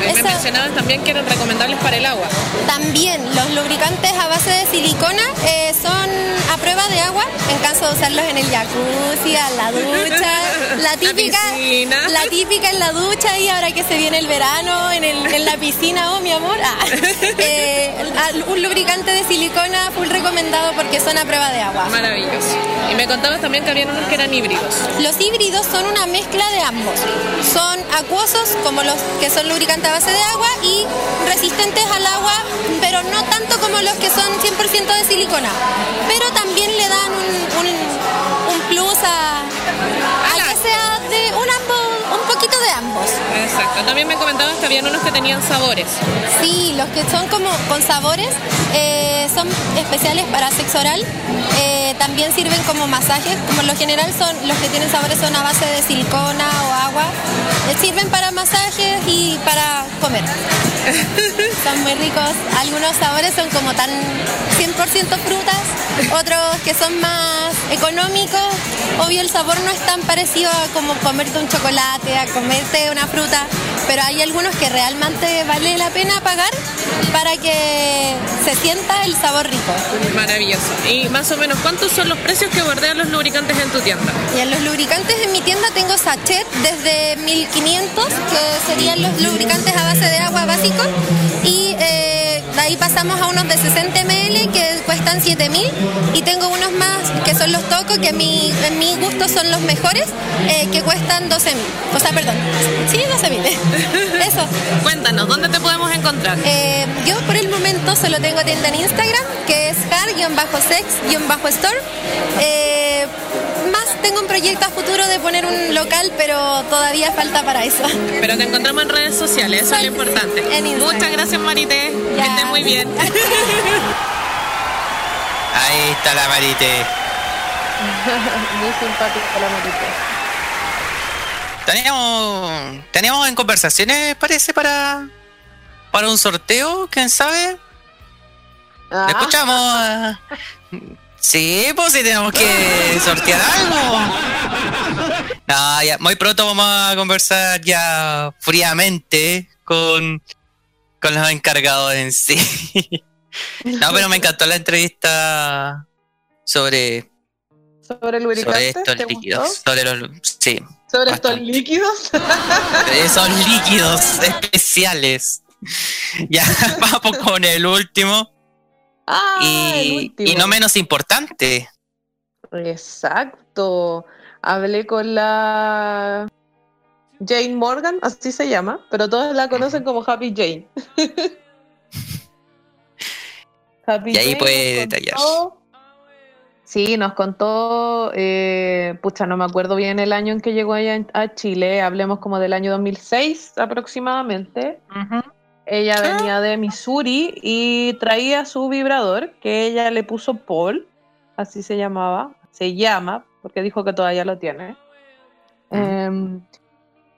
Me Esa- mencionabas también que eran recomendables para el agua. también los lubricantes a base de silicona eh, son a prueba de agua en caso de usarlos en el jacuzzi, a la ducha, la típica, la típica en la ducha y ahora que se viene el verano en, el- en la piscina, oh mi amor, ah. Eh, un lubricante de silicona full recomendado porque son a prueba de agua. Maravilloso. Y me contabas también que habían unos que eran híbridos. Los híbridos son una mezcla de ambos. Son acuosos, como los que son lubricantes a base de agua, y resistentes al agua, pero no tanto como los que son 100% de silicona. Pero también le dan un, un- un plus a, a que sea de un, ambo- un poquito de ambos. Exacto. También me comentabas que habían unos que tenían sabores. Sí, los que son como con sabores eh, son especiales para sexo oral. Eh, también sirven como masajes. Como lo general son los que tienen sabores son a base de silicona o agua. Eh, sirven para masajes y para comer. son muy ricos. Algunos sabores son como tan 100% frutas, otros que son más económicos. Obvio el sabor no es tan parecido a como comerte un chocolate, a comerte una fruta, pero hay algunos que realmente vale la pena pagar para que se sienta el sabor rico. Maravilloso. Y más o menos, ¿cuántos son los precios que bordean los lubricantes en tu tienda? Y en los lubricantes en mi tienda tengo sachet desde 1500, que serían los lubricantes a base de agua básicos, y eh, de ahí pasamos a unos de 60 ml que cuestan 7000, y tengo unos más que son los tocos, que a mi, en mi gusto son los mejores, eh, que cuestan 12000. O sea, perdón, sí, 12000. Eso. Cuéntanos, ¿dónde te podemos encontrar? Eh, yo por el momento solo tengo tienda en Instagram, que es har-sex-store. Eh, tengo un proyecto a futuro de poner un local, pero todavía falta para eso. Pero te encontramos en redes sociales, eso es lo importante. Muchas gracias, Marité. Que estés muy bien. Ahí está la Marite. Muy simpática la Marité. Teníamos, teníamos en conversaciones, parece, para, para un sorteo, quién sabe. Ah. Escuchamos. Sí, pues si tenemos que sortear algo. No, ya, muy pronto vamos a conversar ya fríamente con, con los encargados en sí. No, pero me encantó la entrevista sobre, Sobre sobre estos ¿te líquidos. gustó? Sobre los, sí, Sobre estos líquidos. esos líquidos especiales. Ya, vamos con el último. Ah, y, no menos importante. Exacto. Hablé con la Jane Morgan, así se llama, pero todos la conocen como Happy Jane. Happy Y ahí Jane puede detallar. contó- Sí, nos contó, eh, pucha, no me acuerdo bien el año en que llegó en- a Chile, hablemos como del año 2006 aproximadamente. Ella venía de Missouri y traía su vibrador, que ella le puso Paul, así se llamaba, se llama, porque dijo que todavía lo tiene. Em,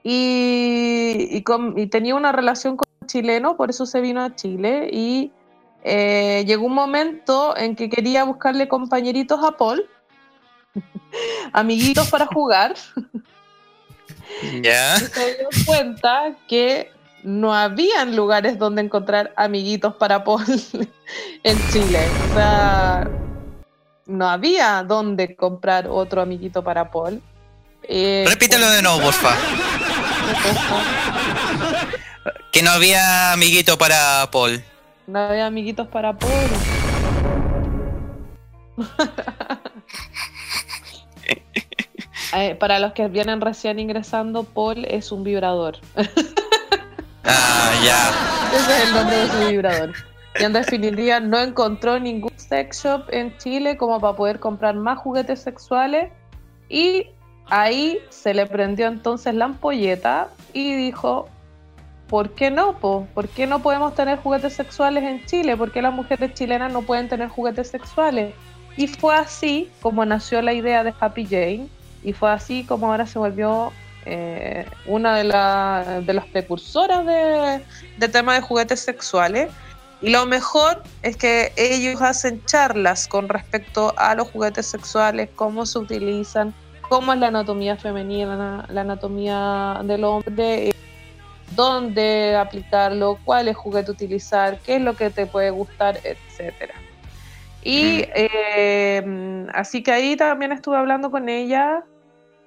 y, y con- y tenía una relación con un chileno, por eso se vino a Chile y eh, llegó un momento en que quería buscarle compañeritos a Paul, amiguitos para jugar, Ya. se dio cuenta que no habían lugares donde encontrar amiguitos para Paul en Chile. O sea, no había donde comprar otro amiguito para Paul. Eh, Repítelo de nuevo, porfa. Que no había amiguito para Paul. No había amiguitos para Paul. Eh, para los que vienen recién ingresando, Paul es un vibrador. Ah, ya. Ese es el nombre de su vibrador. Y en definitiva no encontró ningún sex shop en Chile como para poder comprar más juguetes sexuales. Y ahí se le prendió entonces la ampolleta y dijo, ¿por qué no? po? ¿Por qué no podemos tener juguetes sexuales en Chile? ¿Por qué las mujeres chilenas no pueden tener juguetes sexuales? Y fue así como nació la idea de Happy Jane y fue así como ahora se volvió eh, una de, la- de las precursoras de, de temas de juguetes sexuales. Y lo mejor es que ellos hacen charlas con respecto a los juguetes sexuales, cómo se utilizan, cómo es la anatomía femenina, la anatomía del hombre, eh, dónde aplicarlo, cuál es juguete utilizar, qué es lo que te puede gustar, etcétera. Y eh, así que ahí también estuve hablando con ella,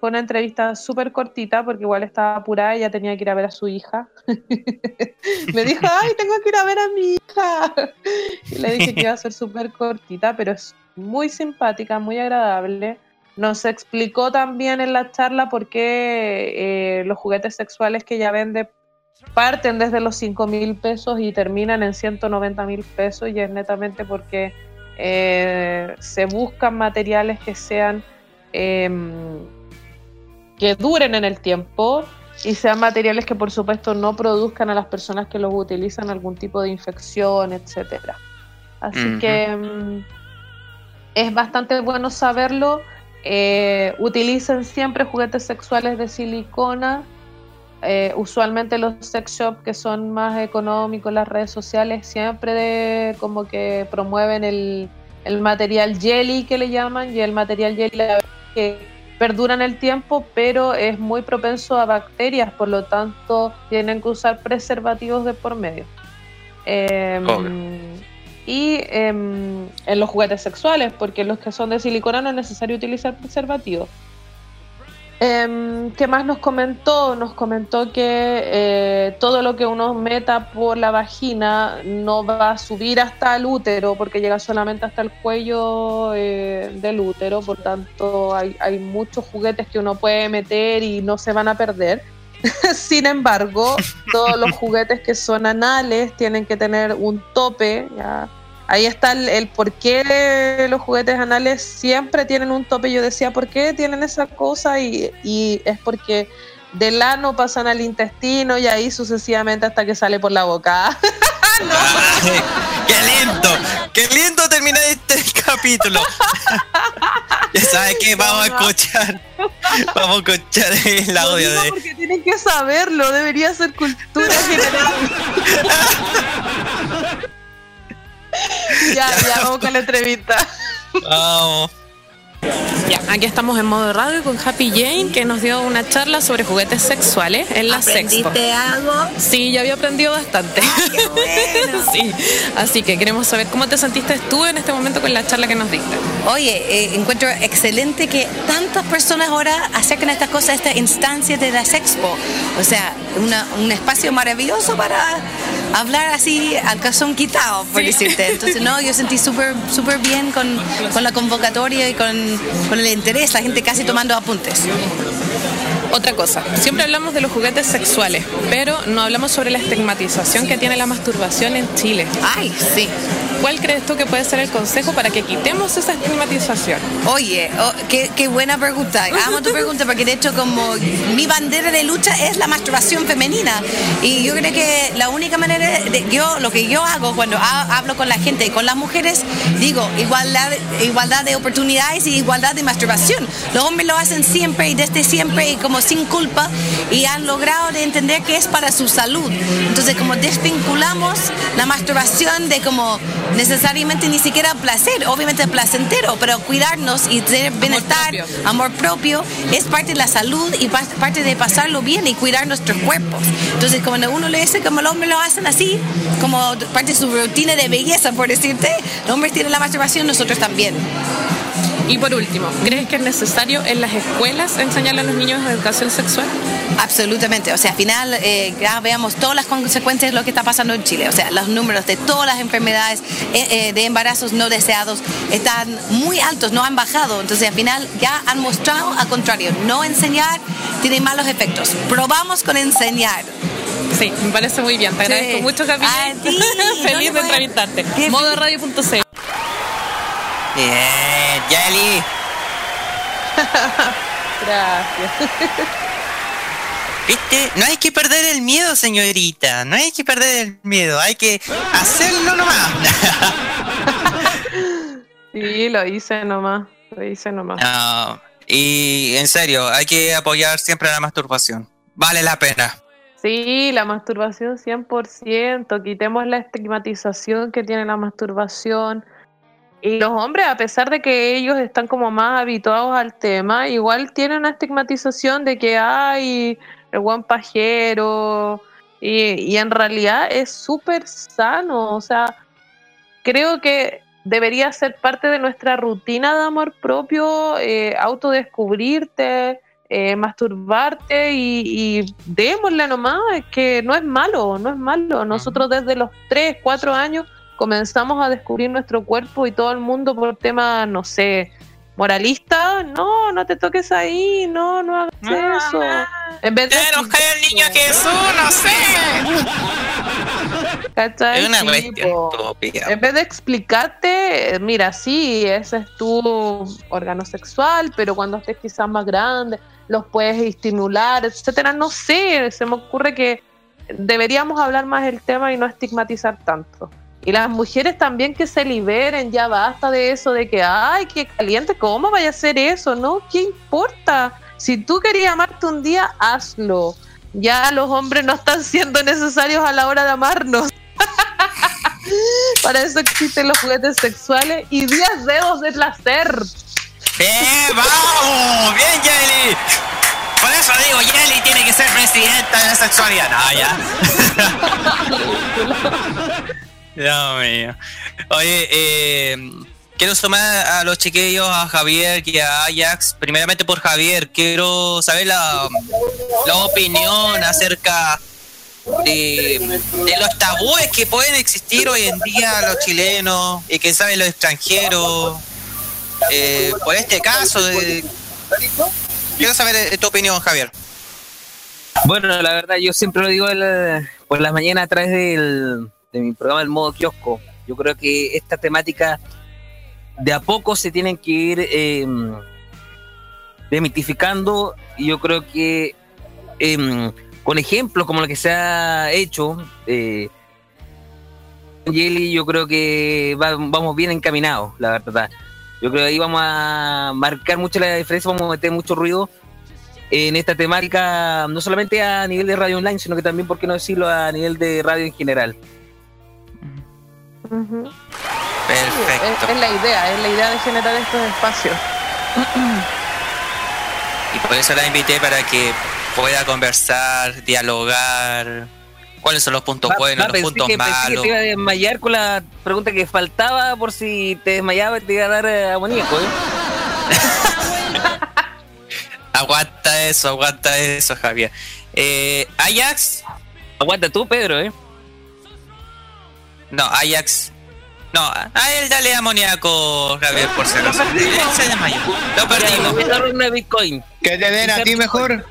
fue una entrevista súper cortita porque igual estaba apurada, ella tenía que ir a ver a su hija. Me dijo, ay, tengo que ir a ver a mi hija. Y le dije que iba a ser súper cortita, pero es muy simpática, muy agradable. Nos explicó también en la charla por qué eh, los juguetes sexuales que ella vende parten desde los 5 mil pesos y terminan en 190 mil pesos y es netamente porque eh, se buscan materiales que sean em, que duren en el tiempo y sean materiales que por supuesto no produzcan a las personas que los utilizan algún tipo de infección, etcétera. Así que mm, es bastante bueno saberlo. Eh, utilicen siempre juguetes sexuales de silicona. Eh, usualmente los sex shops que son más económicos, las redes sociales, siempre de- como que promueven el, el material jelly que le llaman, y el material jelly que perdura en el tiempo, pero es muy propenso a bacterias, por lo tanto tienen que usar preservativos de por medio. Em, y em, en los juguetes sexuales, porque los que son de silicona no es necesario utilizar preservativos. Em, ¿Qué más nos comentó? Nos comentó que eh, todo lo que uno meta por la vagina no va a subir hasta el útero porque llega solamente hasta el cuello eh, del útero, por tanto hay, hay muchos juguetes que uno puede meter y no se van a perder. Sin embargo, todos los juguetes que son anales tienen que tener un tope. ¿ya? Ahí está el, el por qué los juguetes anales siempre tienen un tope. Yo decía, ¿por qué tienen esa cosa? Y, y es porque del ano pasan al intestino y ahí sucesivamente hasta que sale por la boca. ¡Qué lindo! ¡Qué lindo terminar este capítulo! ya sabes que vamos a escuchar. Vamos a escuchar el audio de. porque tienen que saberlo, debería ser cultura general. Ya, ya, vamos con la entrevista. Vamos. Ya, aquí estamos en modo radio con Happy Jane que nos dio una charla sobre juguetes sexuales en la. ¿Aprendiste algo? Sí, yo había aprendido bastante. sí, así que queremos saber cómo te sentiste tú en este momento con la charla que nos diste. Oye, eh, encuentro excelente que tantas personas ahora acerquen estas cosas a esta instancia de la Sexpo. O sea, una- un espacio maravilloso para hablar así al calzón quitado, por decirte. Entonces, no, yo sentí súper súper bien con, con la convocatoria y con, con el interés, la gente casi tomando apuntes. Otra cosa, siempre hablamos de los juguetes sexuales, pero no hablamos sobre la estigmatización que tiene la masturbación en Chile. Ay, sí. ¿cuál crees tú que puede ser el consejo para que quitemos esa estigmatización? Oye, oh, qué, qué buena pregunta. Amo tu pregunta porque de hecho como mi bandera de lucha es la masturbación femenina y yo creo que la única manera de yo lo que yo hago cuando ha- hablo con la gente y con las mujeres digo igualdad igualdad de oportunidades y igualdad de masturbación. Los hombres lo hacen siempre y desde siempre y como sin culpa y han logrado de entender que es para su salud. Entonces como desvinculamos la masturbación de como necesariamente ni siquiera placer, obviamente placentero, pero cuidarnos y tener bienestar, amor propio, es parte de la salud y pa- parte de pasarlo bien y cuidar nuestros cuerpos. Entonces cuando uno le dice como los hombres lo hacen así, como parte de su rutina de belleza, por decirte, los hombres tienen la masturbación, nosotros también. Y por último, ¿crees que es necesario en las escuelas enseñarle a los niños educación sexual? Absolutamente, o sea, al final eh, ya veamos todas las consecuencias de lo que está pasando en Chile, o sea, los números de todas las enfermedades eh, eh, de embarazos no deseados están muy altos, no han bajado, entonces al final ya han mostrado al contrario, no enseñar tiene malos efectos, probamos con enseñar. Sí, me parece muy bien, te Sí. agradezco mucho, ti, Feliz de entrevistarte. Modoradio.cl Bien, Yeli. Gracias. ¿Viste? No hay que perder el miedo, señorita. No hay que perder el miedo. Hay que hacerlo nomás. Sí, lo hice nomás. Lo hice nomás. No, y en serio, hay que apoyar siempre la masturbación. Vale la pena. Sí, la masturbación 100%, quitemos la estigmatización que tiene la masturbación. Y los hombres, a pesar de que ellos están como más habituados al tema, igual tienen una estigmatización de que hay el buen pajero. Y, y en realidad es súper sano. O sea, creo que debería ser parte de nuestra rutina de amor propio, eh, autodescubrirte, eh, masturbarte y, y démosle nomás, es que no es malo, no es malo. Nosotros desde los 3, 4 años comenzamos a descubrir nuestro cuerpo y todo el mundo por tema, no sé, moralista, no, no te toques ahí, no, no hagas eso. En vez de Pero que el niño Jesús, no sé. ¿Cachai? Es una cuestión. En vez de explicarte, eh, mira, sí, ese es tu órgano sexual, pero cuando estés quizás más grande, los puedes estimular, etcétera. No sé, se me ocurre que deberíamos hablar más del tema y no estigmatizar tanto. Y las mujeres también que se liberen, ya basta de eso, de que, ay, qué caliente, ¿cómo vaya a hacer eso? No, ¿qué importa? Si tú querías amarte un día, hazlo. Ya los hombres no están siendo necesarios a la hora de amarnos. Para eso existen los juguetes sexuales y 10 dedos de placer. ¡Bien, vamos! ¡Bien, Yeli! Por eso digo, Yeli tiene que ser presidenta de la sexualidad. No, ya. Dios mío. Oye, eh, quiero sumar a los chiquillos, a Javier y a Ajax. Primeramente por Javier, quiero saber la, la opinión acerca de, los tabúes que pueden existir hoy en día los chilenos y que saben los extranjeros. Eh, por este caso, de- quiero saber eh, tu opinión, Javier. Bueno, la verdad, yo siempre lo digo la- por las mañanas a través del, de mi programa El Modo Kiosco. Yo creo que esta temática de a poco se tienen que ir eh, demitificando y yo creo que em, con ejemplos como lo que se ha hecho, eh, yo creo que va- vamos bien encaminados, la verdad. Yo creo que ahí vamos a marcar mucho la diferencia, vamos a meter mucho ruido en esta temática, no solamente a nivel de radio online, sino que también, por qué no decirlo, a nivel de radio en general. Perfecto. Es, es la idea, es la idea de generar estos espacios. Y por eso la invité para que pueda conversar, dialogar. ¿Cuáles son los puntos buenos, los pensé puntos que, pensé que malos? te iba a desmayar con la pregunta que faltaba por si te desmayaba y te iba a dar eh, amoníaco, ¿eh? Aguanta eso, aguanta eso, Javier. Eh, Ajax. Aguanta tú, Pedro, ¿eh? No, Ajax. No, a él dale amoníaco, Javier, por si acaso. Se desmayó. Lo perdimos. Una Bitcoin. Que te den a ti mejor.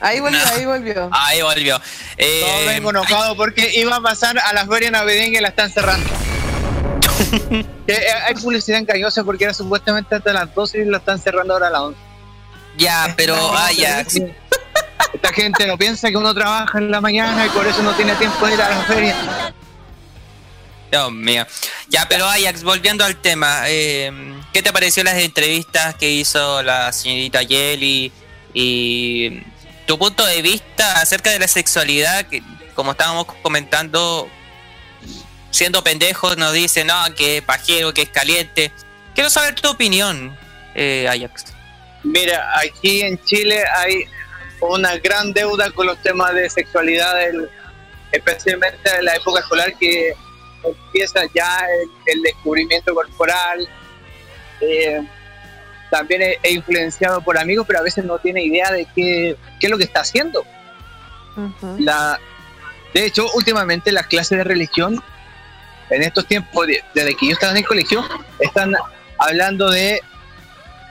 Ahí volvió, ahí volvió. Ahí volvió. Eh, No vengo enojado porque iba a pasar a la feria navideña y la están cerrando. Eh, hay publicidad engañosa porque era supuestamente hasta las 12 y lo están cerrando ahora a las 11. Ya, pero Ajax. Esta gente no piensa que uno trabaja en la mañana y por eso no tiene tiempo de ir a la feria. Dios mío. Ya, pero Ajax, volviendo al tema, eh, ¿qué te pareció las entrevistas que hizo la señorita Yeli y tu punto de vista acerca de la sexualidad? Que, como estábamos comentando, siendo pendejos, nos dicen, no, que es pajero, que es caliente. Quiero saber tu opinión, eh, Ajax. Mira, aquí en Chile hay una gran deuda con los temas de sexualidad, especialmente en la época escolar que empieza ya el, el descubrimiento corporal. eh, también es, es influenciado por amigos, pero a veces no tiene idea de qué, qué es lo que está haciendo. La, de hecho, últimamente las clases de religión, en estos tiempos, de- desde que yo estaba en el colegio, están hablando de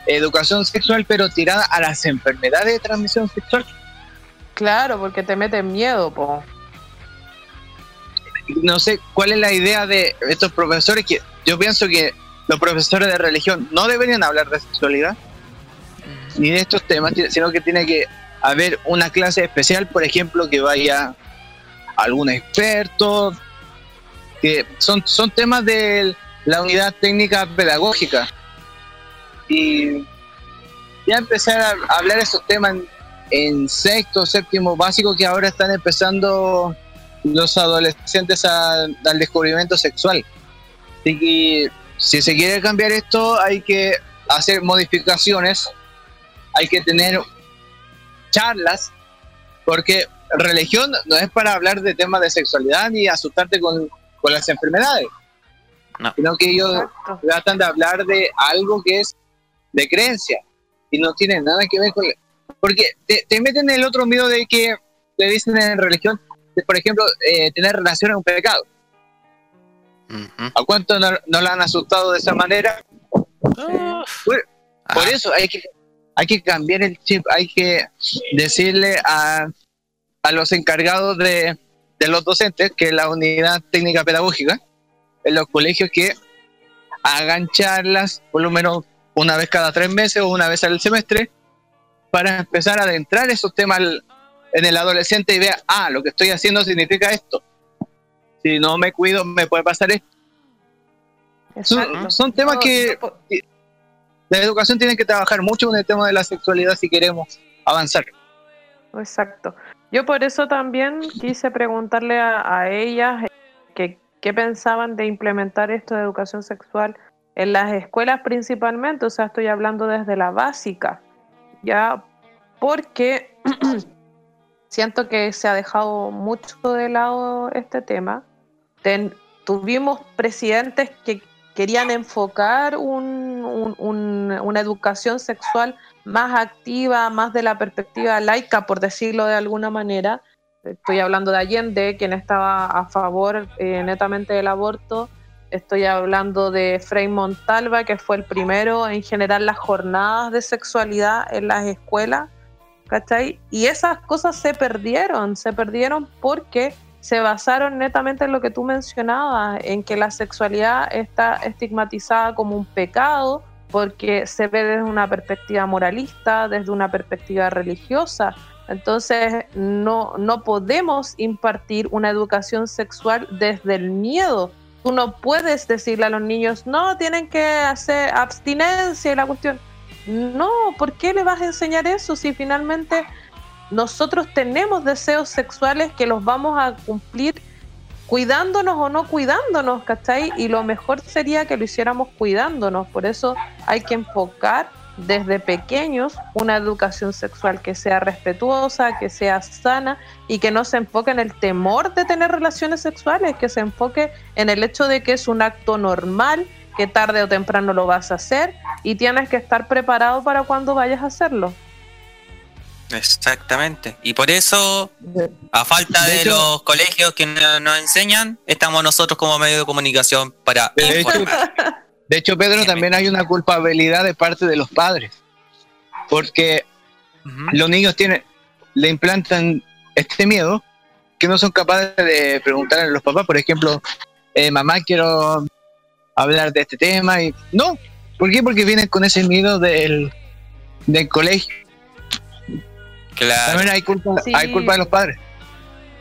educación sexual, pero tirada a las enfermedades de transmisión sexual. Claro, porque te meten miedo, po. No sé cuál es la idea de estos profesores, que yo pienso que los profesores de religión no deberían hablar de sexualidad ni de estos temas, sino que tiene que haber una clase especial, por ejemplo, que vaya algún experto, que son, son temas de la unidad técnica pedagógica. Y ya empezar a hablar esos temas en, en sexto, séptimo básico, que ahora están empezando los adolescentes a- al descubrimiento sexual. Así que si se quiere cambiar esto, hay que hacer modificaciones, hay que tener charlas, porque religión no es para hablar de temas de sexualidad ni asustarte con, con las enfermedades, sino que ellos tratan de hablar de algo que es de creencia y no tiene nada que ver con... Porque te, te meten el otro miedo de que te dicen en religión, por ejemplo, eh, tener relación es un pecado. ¿A cuánto no, no la han asustado de esa manera? Por, por eso hay que, hay que cambiar el chip, hay que decirle a, a los encargados de, de los docentes, que es la unidad técnica pedagógica, en los colegios que hagan charlas por lo menos una vez cada tres meses o una vez al semestre para empezar a adentrar esos temas al- en el adolescente y vea, ah, lo que estoy haciendo significa esto. Si no me cuido, me puede pasar esto. Son, son temas que la educación tiene que trabajar mucho con el tema de la sexualidad si queremos avanzar. Exacto. Yo por eso también quise preguntarle a, a ellas eh, que qué pensaban de implementar esto de educación sexual en las escuelas principalmente, o sea, estoy hablando desde la básica, ya porque siento que se ha dejado mucho de lado este tema. Ten- tuvimos presidentes que querían enfocar un- un- un- una educación sexual más activa, más de la perspectiva laica, por decirlo de alguna manera. Estoy hablando de Allende, quien estaba a favor eh, netamente del aborto. Estoy hablando de Frei Montalva, que fue el primero en generar las jornadas de sexualidad en las escuelas. ¿Cachai? Y esas cosas se perdieron, se perdieron porque se basaron netamente en lo que tú mencionabas, en que la sexualidad está estigmatizada como un pecado, porque se ve desde una perspectiva moralista, desde una perspectiva religiosa. Entonces, no, no podemos impartir una educación sexual desde el miedo. Tú no puedes decirle a los niños, no, tienen que hacer abstinencia y la cuestión. No, ¿por qué le vas a enseñar eso si finalmente nosotros tenemos deseos sexuales que los vamos a cumplir cuidándonos o no cuidándonos, ¿cachai? Y lo mejor sería que lo hiciéramos cuidándonos. Por eso hay que enfocar desde pequeños una educación sexual que sea respetuosa, que sea sana y que no se enfoque en el temor de tener relaciones sexuales, que se enfoque en el hecho de que es un acto normal, que tarde o temprano lo vas a hacer y tienes que estar preparado para cuando vayas a hacerlo. Exactamente. Y por eso, a falta de, De hecho- los colegios que no- nos enseñan, estamos nosotros como medio de comunicación para De hecho, de hecho, Pedro, también hay una culpabilidad de parte de los padres, porque los niños tienen, le implantan este miedo que no son capaces de preguntar a los papás, por ejemplo, eh, mamá, quiero hablar de este tema y no, ¿por qué? Porque vienen con ese miedo del, del colegio. Claro. También hay culpa, Sí. hay culpa de los padres.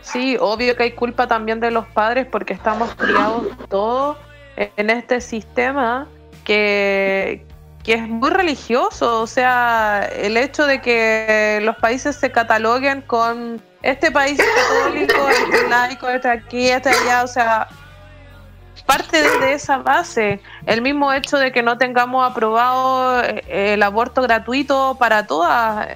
Sí, obvio que hay culpa también de los padres porque estamos criados todos en este sistema que, que es muy religioso. O sea, el hecho de que los países se cataloguen con este país es católico, este es laico, este aquí, este allá, o sea, parte de esa base. El mismo hecho de que no tengamos aprobado eh, el aborto gratuito para todas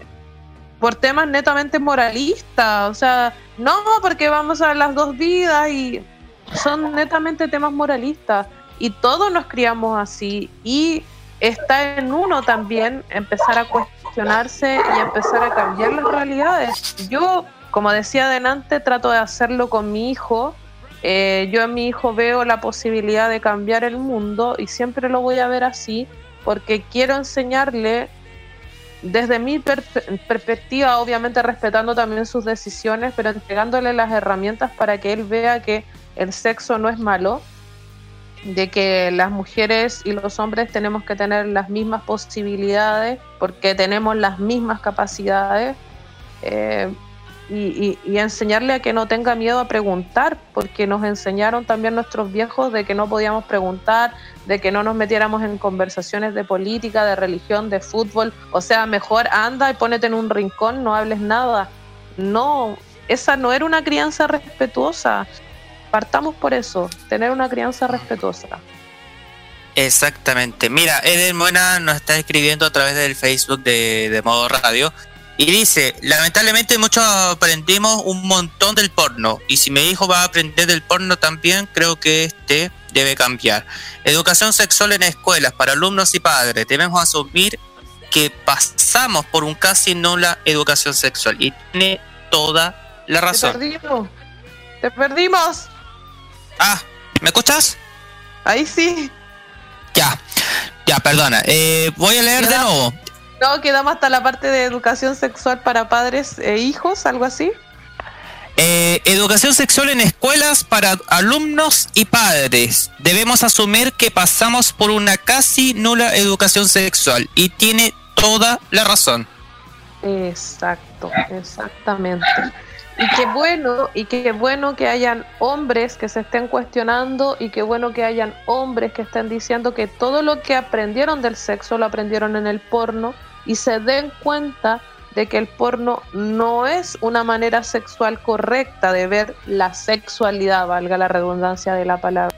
por temas netamente moralistas. O sea, no, porque vamos a las dos vidas y son netamente temas moralistas. Y todos nos criamos así. Y está en uno también empezar a cuestionarse y empezar a cambiar las realidades. Yo, como decía adelante, trato de hacerlo con mi hijo. Eh, yo en mi hijo veo la posibilidad de cambiar el mundo y siempre lo voy a ver así porque quiero enseñarle desde mi per- perspectiva, obviamente respetando también sus decisiones, pero entregándole las herramientas para que él vea que el sexo no es malo, de que las mujeres y los hombres tenemos que tener las mismas posibilidades porque tenemos las mismas capacidades. eh, y, y- y enseñarle a que no tenga miedo a preguntar, porque nos enseñaron también nuestros viejos de que no podíamos preguntar, de que no nos metiéramos en conversaciones de política, de religión, de fútbol. O sea, mejor anda y ponete en un rincón, no hables nada. No, esa no era una crianza respetuosa. Partamos por eso, tener una crianza respetuosa. Exactamente. Mira, Eden Buena nos está escribiendo a través del Facebook de, de Modo Radio y dice, lamentablemente muchos aprendimos un montón del porno y si mi hijo va a aprender del porno también, creo que este debe cambiar. Educación sexual en escuelas para alumnos y padres. Debemos asumir que pasamos por un casi nula educación sexual y tiene toda la Te razón. perdimos. Te perdimos. Ah, ¿me escuchas? Ahí sí. Ya, ya, perdona. Eh, voy a leer de nuevo. No, quedamos hasta la parte de educación sexual para padres e hijos, algo así. Eh, educación sexual en escuelas para alumnos y padres. Debemos asumir que pasamos por una casi nula educación sexual y tiene toda la razón. Exacto, exactamente. Y qué bueno, y qué bueno que hayan hombres que se estén cuestionando y qué bueno que hayan hombres que estén diciendo que todo lo que aprendieron del sexo lo aprendieron en el porno y se den cuenta de que el porno no es una manera sexual correcta de ver la sexualidad, valga la redundancia de la palabra.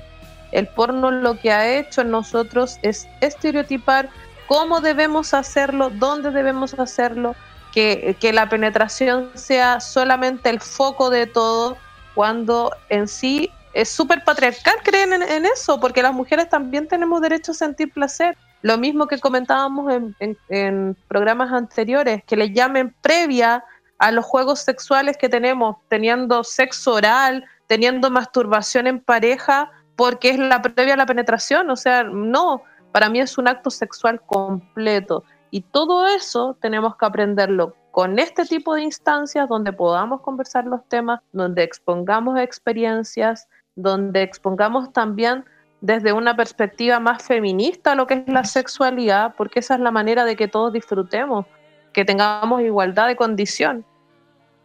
El porno lo que ha hecho en nosotros es estereotipar cómo debemos hacerlo, dónde debemos hacerlo, que, que la penetración sea solamente el foco de todo, cuando en sí es súper patriarcal, creen en, en eso, porque las mujeres también tenemos derecho a sentir placer. Lo mismo que comentábamos en, programas anteriores, que le llamen previa a los juegos sexuales que tenemos, teniendo sexo oral, teniendo masturbación en pareja, porque es la previa a la penetración. O sea, no, para mí es un acto sexual completo. Y todo eso tenemos que aprenderlo con este tipo de instancias donde podamos conversar los temas, donde expongamos experiencias, donde expongamos también desde una perspectiva más feminista lo que es la sexualidad, porque esa es la manera de que todos disfrutemos, que tengamos igualdad de condición.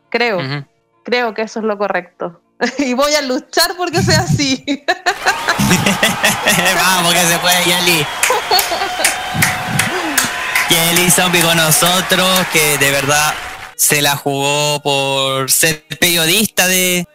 Creo, creo que eso es lo correcto. y voy a luchar porque sea así. Vamos, que se puede, Yeli. Yeli Zombie con nosotros, que de verdad se la jugó por ser periodista de,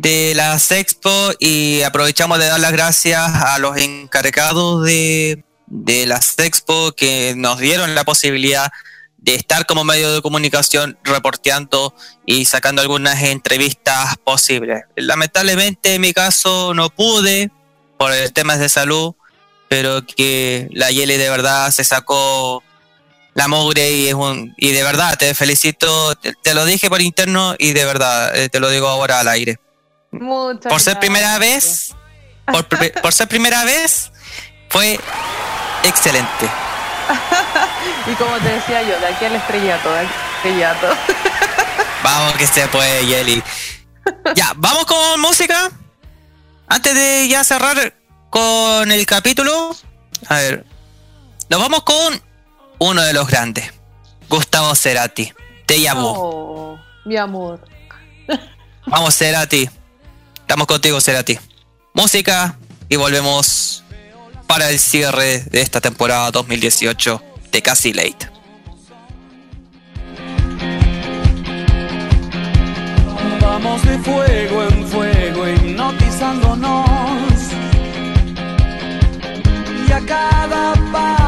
de la Sexpo y aprovechamos de dar las gracias a los encargados de, de la Sexpo que nos dieron la posibilidad de estar como medio de comunicación reporteando y sacando algunas entrevistas posibles. Lamentablemente en mi caso no pude por temas de salud, pero que la Yeli de verdad se sacó la mugre y es un y de verdad te felicito, te, te lo dije por interno y de verdad eh, te lo digo ahora al aire. Muchas Por ser gracias. primera vez, por, ser primera vez fue excelente. y como te decía yo, de aquí al estrellato, de aquí al estrellato. Vamos que se puede, Yeli. Ya, vamos con música. Antes de ya cerrar con el capítulo. A ver. Nos vamos con uno de los grandes. Gustavo Cerati. Te Vu. Oh, mi amor. Vamos, Cerati. Estamos contigo, Cerati. Música y volvemos para el cierre de esta temporada 2018 de Casi Late. Vamos de fuego en fuego hipnotizándonos Y a cada paso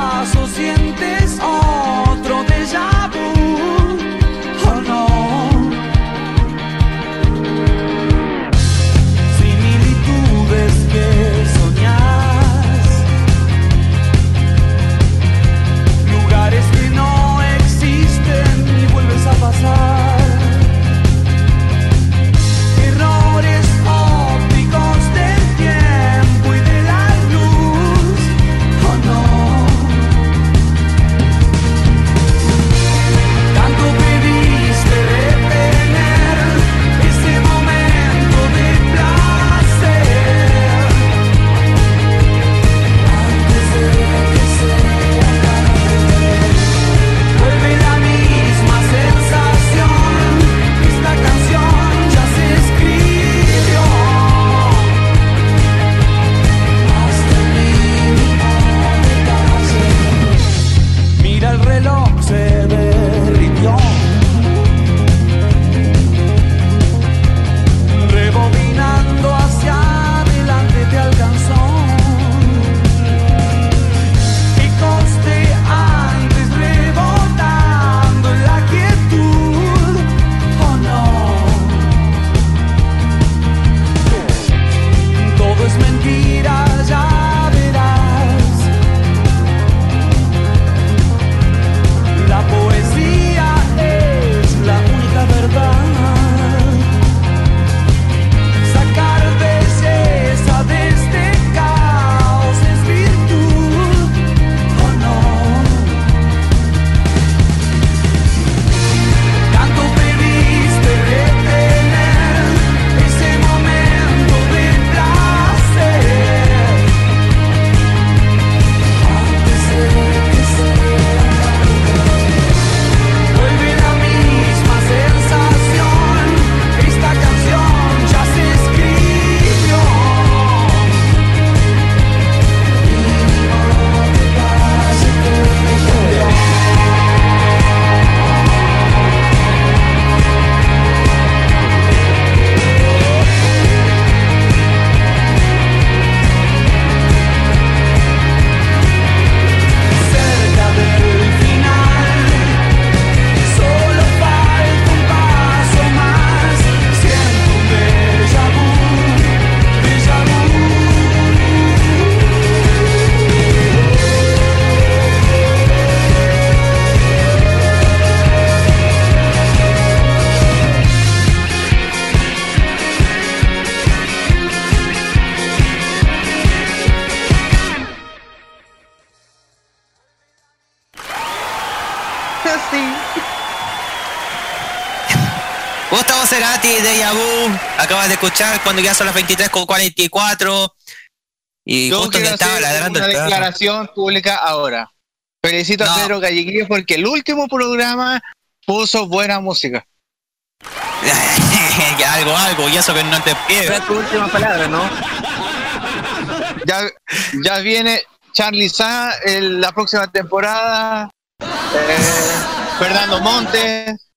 Acabas de escuchar cuando ya son las 23 con 44. Y Yo justo estaba ladrando una el perro. declaración pública ahora. Felicito a Pedro Galleguillo porque el último programa puso buena música. ya algo, algo, y eso que no te pierdas. tu última palabra, ¿no? Ya, ya viene Charlie Sa en la próxima temporada. eh, Fernando Montes,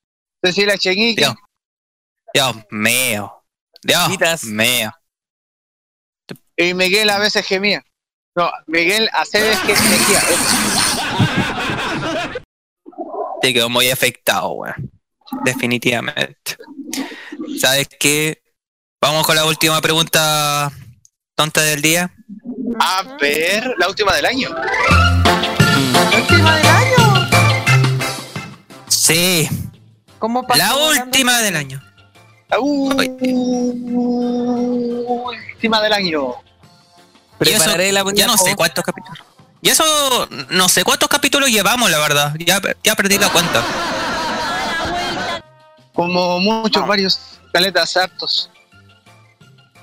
Cecilia Cheñique. Dios, Dios mío. Dios mío. Y Miguel a veces gemía. No, Miguel a veces que gemía. Te quedó muy afectado, weón. Definitivamente. ¿Sabes qué? Vamos con la última pregunta tonta del día. A ver, la última del año. ¿La última del año? Sí. ¿Cómo pasó La última del año. La última del año. Y eso, ya no sé cuántos capítulos. Y eso, no sé cuántos capítulos llevamos, la verdad. Ya, ya perdí la cuenta. Como muchos, varios caletas hartos.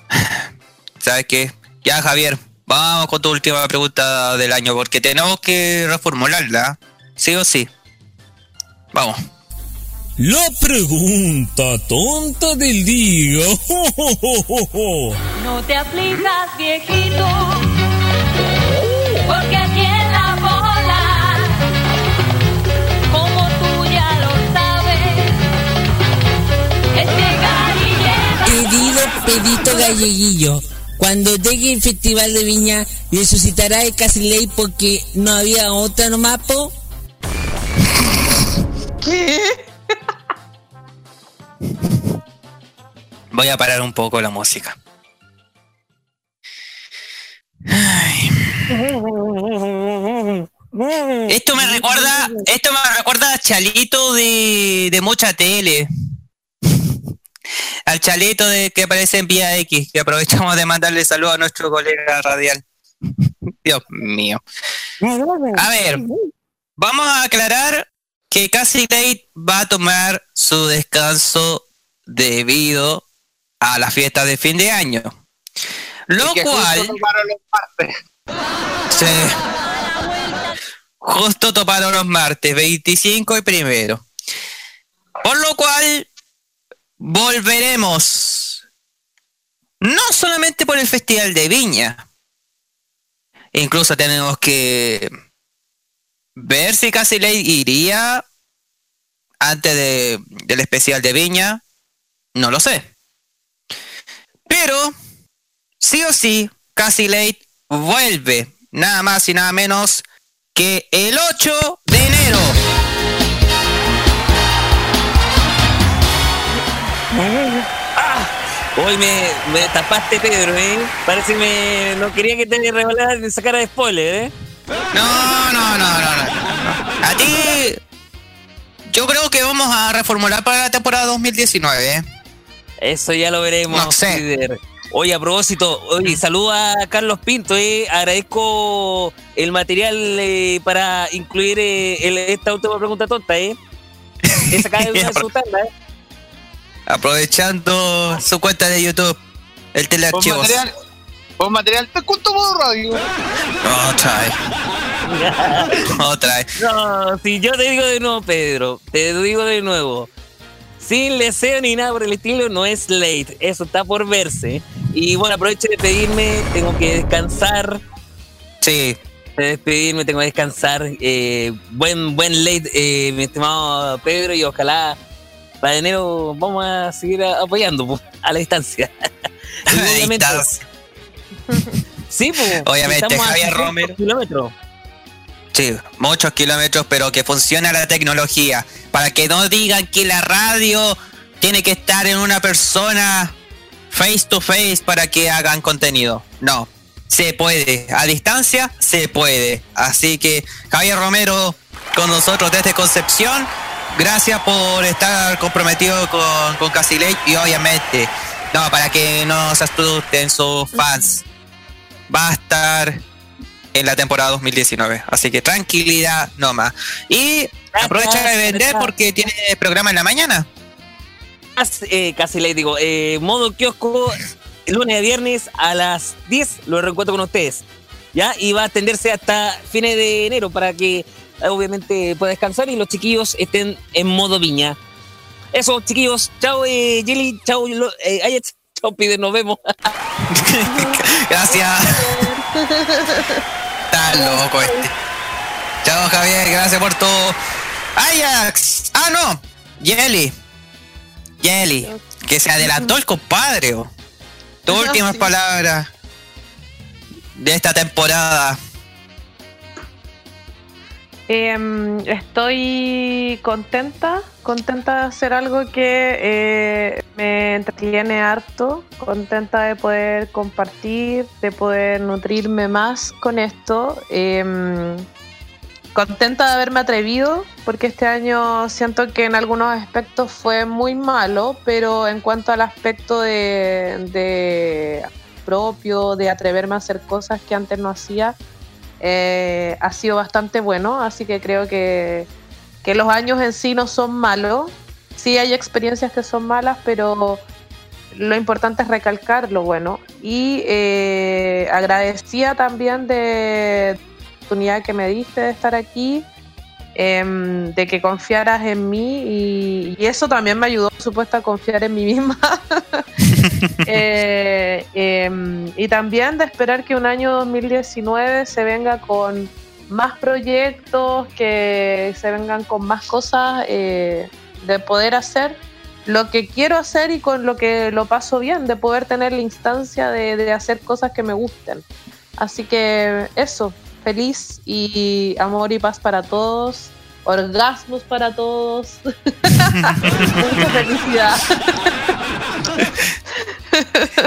¿Sabes qué? Ya, Javier, Vamos con tu última pregunta del año, porque tenemos que reformularla. Sí o sí. Vamos. La pregunta tonta del día. No te aflijas, viejito, porque aquí en la bola, como tú ya lo sabes, este. Querido Pedito Galleguillo, cuando llegue el Festival de Viña, resucitará el Casiley porque no había otra nomás, po. Voy a parar un poco la música. Esto me recuerda, esto me recuerda Chalito de, de mucha tele. Al Chalito de que aparece en Vía X, que aprovechamos de mandarle saludos a nuestro colega radial. Dios mío. A ver, vamos a aclarar que Cassie va a tomar su descanso debido a la fiesta de fin de año. Lo Y que justo cual, tomaron los martes. sí, justo toparon los martes, 25 y primero. Por lo cual, volveremos, no solamente por el Festival de Viña, incluso tenemos que ver si Cassie Lane iría antes de- del especial de Viña, no lo sé. Pero, sí o sí, Cassie Late vuelve nada más y nada menos que el 8 de enero. Hoy me, me tapaste, Pedro, ¿eh? Parece que me, no quería que te revelara de sacara de spoiler, ¿eh? No, no, no, no, no. A ti, yo creo que vamos a reformular para la temporada 2019, ¿eh? Eso ya lo veremos. No sé. líder. Oye, a propósito, oye, saluda a Carlos Pinto, eh. Agradezco el material eh, para incluir eh, el- esta última pregunta tonta, eh. Esa de una de su tanda, eh. Aprovechando su cuenta de YouTube, el material, pon material, te cuento modo radio. Otra vez. Otra vez. No, si yo te digo de nuevo, Pedro, te digo de nuevo. Sin leseo ni nada por el estilo, no es late. Eso está por verse. Y bueno, aprovecho de despedirme. Tengo que descansar. Sí. De despedirme, tengo que descansar. Eh, buen, buen late, eh, mi estimado Pedro. Y ojalá para enero vamos a seguir a- apoyando pues, a la distancia. Sí, pues. Obviamente, Javier 600 Romero. kilómetros. Sí, muchos kilómetros, pero que funcione la tecnología. Para que no digan que la radio tiene que estar en una persona face to face para que hagan contenido. No, se puede. A distancia se puede. Así que Javier Romero con nosotros desde Concepción. Gracias por estar comprometido con, con y obviamente, no, para que no se asusten sus fans. Va a estar en la temporada 2019. Así que tranquilidad nomás. Y aprovecha de vender porque tiene programa en la mañana. Eh, casi le digo, eh, modo kiosco, lunes a viernes a las 10 lo reencuentro con ustedes. ¿Ya? Y va a extenderse hasta fines de enero para que eh, obviamente pueda descansar y los chiquillos estén en modo viña. Eso, chiquillos. Chao, eh, Jelly. Chao, eh. Nos vemos. Gracias. Está loco este. Chao Javier, gracias por todo. Ajax. Ah, no. Jelly. Jelly. Que se adelantó el compadre. oh. Tus últimas palabras de esta temporada. Em, estoy contenta, contenta de hacer algo que eh, me entretiene harto, contenta de poder compartir, de poder nutrirme más con esto, em, contenta de haberme atrevido, porque este año siento que en algunos aspectos fue muy malo, pero en cuanto al aspecto de, de propio, de atreverme a hacer cosas que antes no hacía, eh, ha sido bastante bueno, así que creo que, que los años en sí no son malos. Sí hay experiencias que son malas, pero lo importante es recalcar lo bueno. Y eh, agradecía también de la oportunidad que me diste de estar aquí, em, de que confiaras en mí y, y eso también me ayudó, por supuesto, a confiar en mí misma. Eh, em, y también de esperar que un año 2019 se venga con más proyectos, que se vengan con más cosas eh, de poder hacer lo que quiero hacer y con lo que lo paso bien, de poder tener la instancia de, de hacer cosas que me gusten. Así que eso, feliz y amor y paz para todos, orgasmos para todos, mucha felicidad.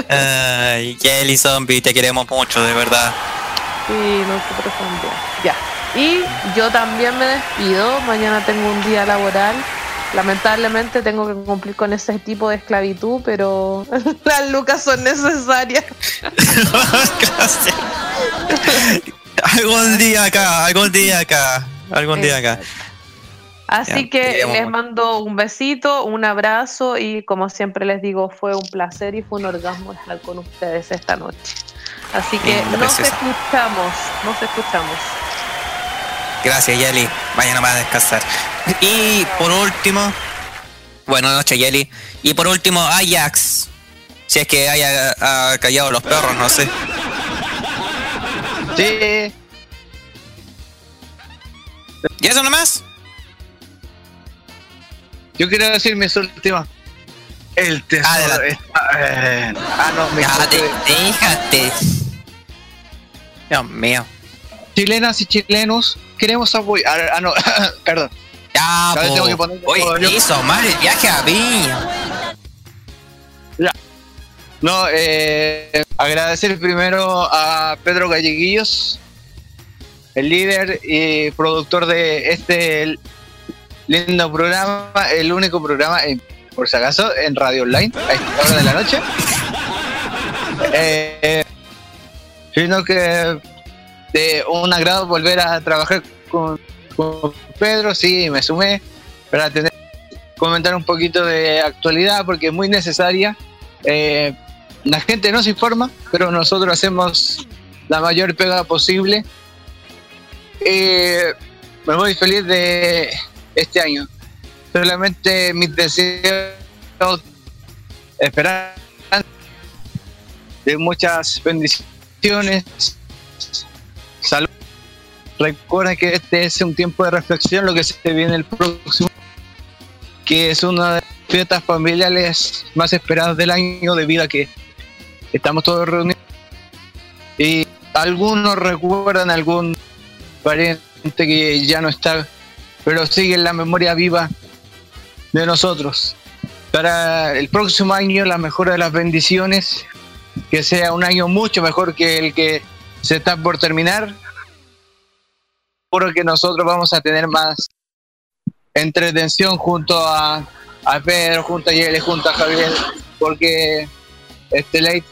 Ay, Kelly Zombie, te queremos mucho, de verdad. Sí, nosotros también. Ya. Y yo también me despido. Mañana tengo un día laboral. Lamentablemente tengo que cumplir con ese tipo de esclavitud, pero las lucas son necesarias. algún día acá, algún día acá, algún día acá. Así Ya, que les mando un besito, un abrazo y como siempre les digo, fue un placer y fue un orgasmo estar con ustedes esta noche. Así que nos preciosa. escuchamos, nos escuchamos. Gracias, Yeli. Vaya nomás a descansar. Y por último, buenas noches, Yeli. Y por último, Ajax. Si es que haya ha callado los perros, no sé. Sí. ¿Y eso nomás? Yo quiero decir mis últimas. El tesoro está. eh, ah, no, me Ya, déjate. Dios mío. Chilenas y chilenos, queremos apoyar. Ah, no, perdón. Ya, po. tengo que poner Oye, hizo mal el viaje a Viña. No, eh, agradecer primero a Pedro Galleguillos, el líder y productor de este lindo programa, el único programa, en- por si acaso, en Radio Online, a esta hora de la noche. Eh, sino que de un agrado volver a trabajar con, con Pedro, sí, me sumé para tener comentar un poquito de actualidad porque es muy necesaria. Eh, la gente no se informa, pero nosotros hacemos la mayor pega posible. Eh, me voy feliz de este año. Solamente mis deseos, esperar de muchas bendiciones, salud. Recuerden que este es un tiempo de reflexión, lo que se viene el próximo, que es una de las fiestas familiares más esperadas del año debido a que estamos todos reunidos y algunos recuerdan algún pariente que ya no está, pero sigue en la memoria viva de nosotros. Para el próximo año, la mejor de las bendiciones, que sea un año mucho mejor que el que se está por terminar, porque nosotros vamos a tener más entretención junto a, a Pedro, junto a Yele, junto a Javier, porque este late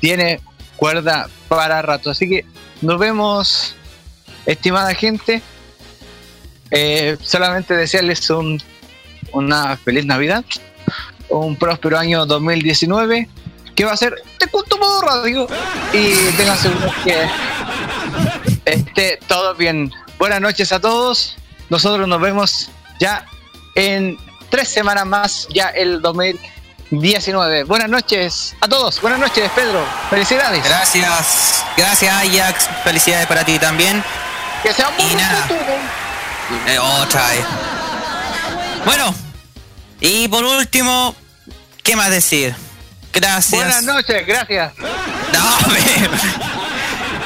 tiene cuerda para rato. Así que nos vemos, estimada gente. Eh, solamente desearles un, una feliz Navidad, un próspero año 2019, que va a ser de culto modo radio. Y tengan seguro que esté todo bien. Buenas noches a todos. Nosotros nos vemos ya en tres semanas más, ya el 2019. Buenas noches a todos. Buenas noches, Pedro. Felicidades. Gracias. Gracias, Ajax. Felicidades para ti también. Que sea y nada. Eh, otra vez. Bueno, y por último, ¿qué más decir? Gracias. Buenas noches, gracias. No.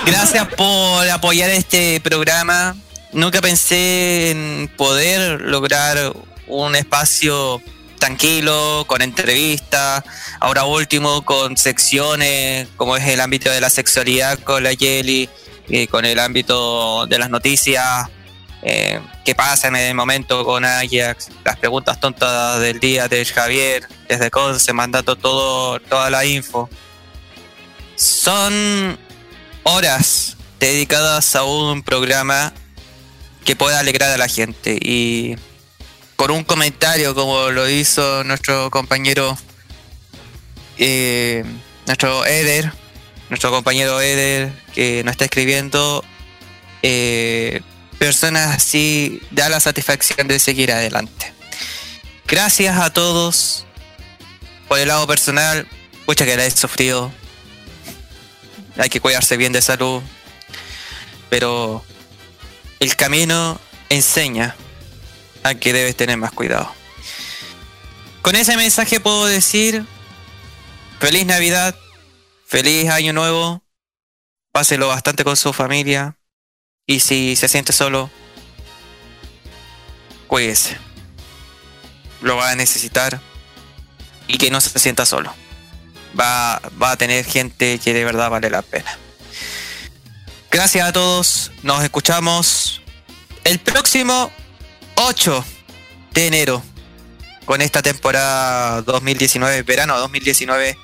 Gracias por apoyar este programa. Nunca pensé en poder lograr un espacio tranquilo, con entrevistas, ahora último con secciones como es el ámbito de la sexualidad con la Yeli, y con el ámbito de las noticias, eh, qué pasa en el momento con Ajax, las preguntas tontas del día de Javier, desde Conce, mandando todo, toda la info. Son horas dedicadas a un programa que pueda alegrar a la gente y con un comentario como lo hizo nuestro compañero eh, nuestro Eder, nuestro compañero Eder, que nos está escribiendo, eh, personas así da la satisfacción de seguir adelante. Gracias a todos. Por el lado personal, pucha que la he sufrido. Hay que cuidarse bien de salud. Pero el camino enseña a que debes tener más cuidado. Con ese mensaje puedo decir feliz Navidad, feliz Año Nuevo, páselo bastante con su familia y si se siente solo, cuídese. Lo va a necesitar y que no se sienta solo. Va, va a tener gente que de verdad vale la pena. Gracias a todos, nos escuchamos el próximo 8 de enero con esta temporada 2019, verano 2019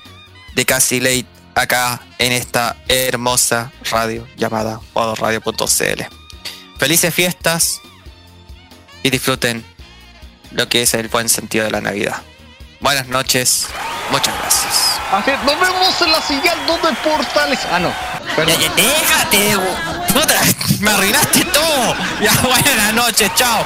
de Casi Late acá en esta hermosa radio llamada modoradio.cl. Felices fiestas y disfruten lo que es el buen sentido de la Navidad. Buenas noches, muchas gracias. Así, nos vemos en la siguiente de Portales. Ah, no. Perdón. Ya, ya, déjate, puta, me arruinaste todo. Ya, buenas noches, chao.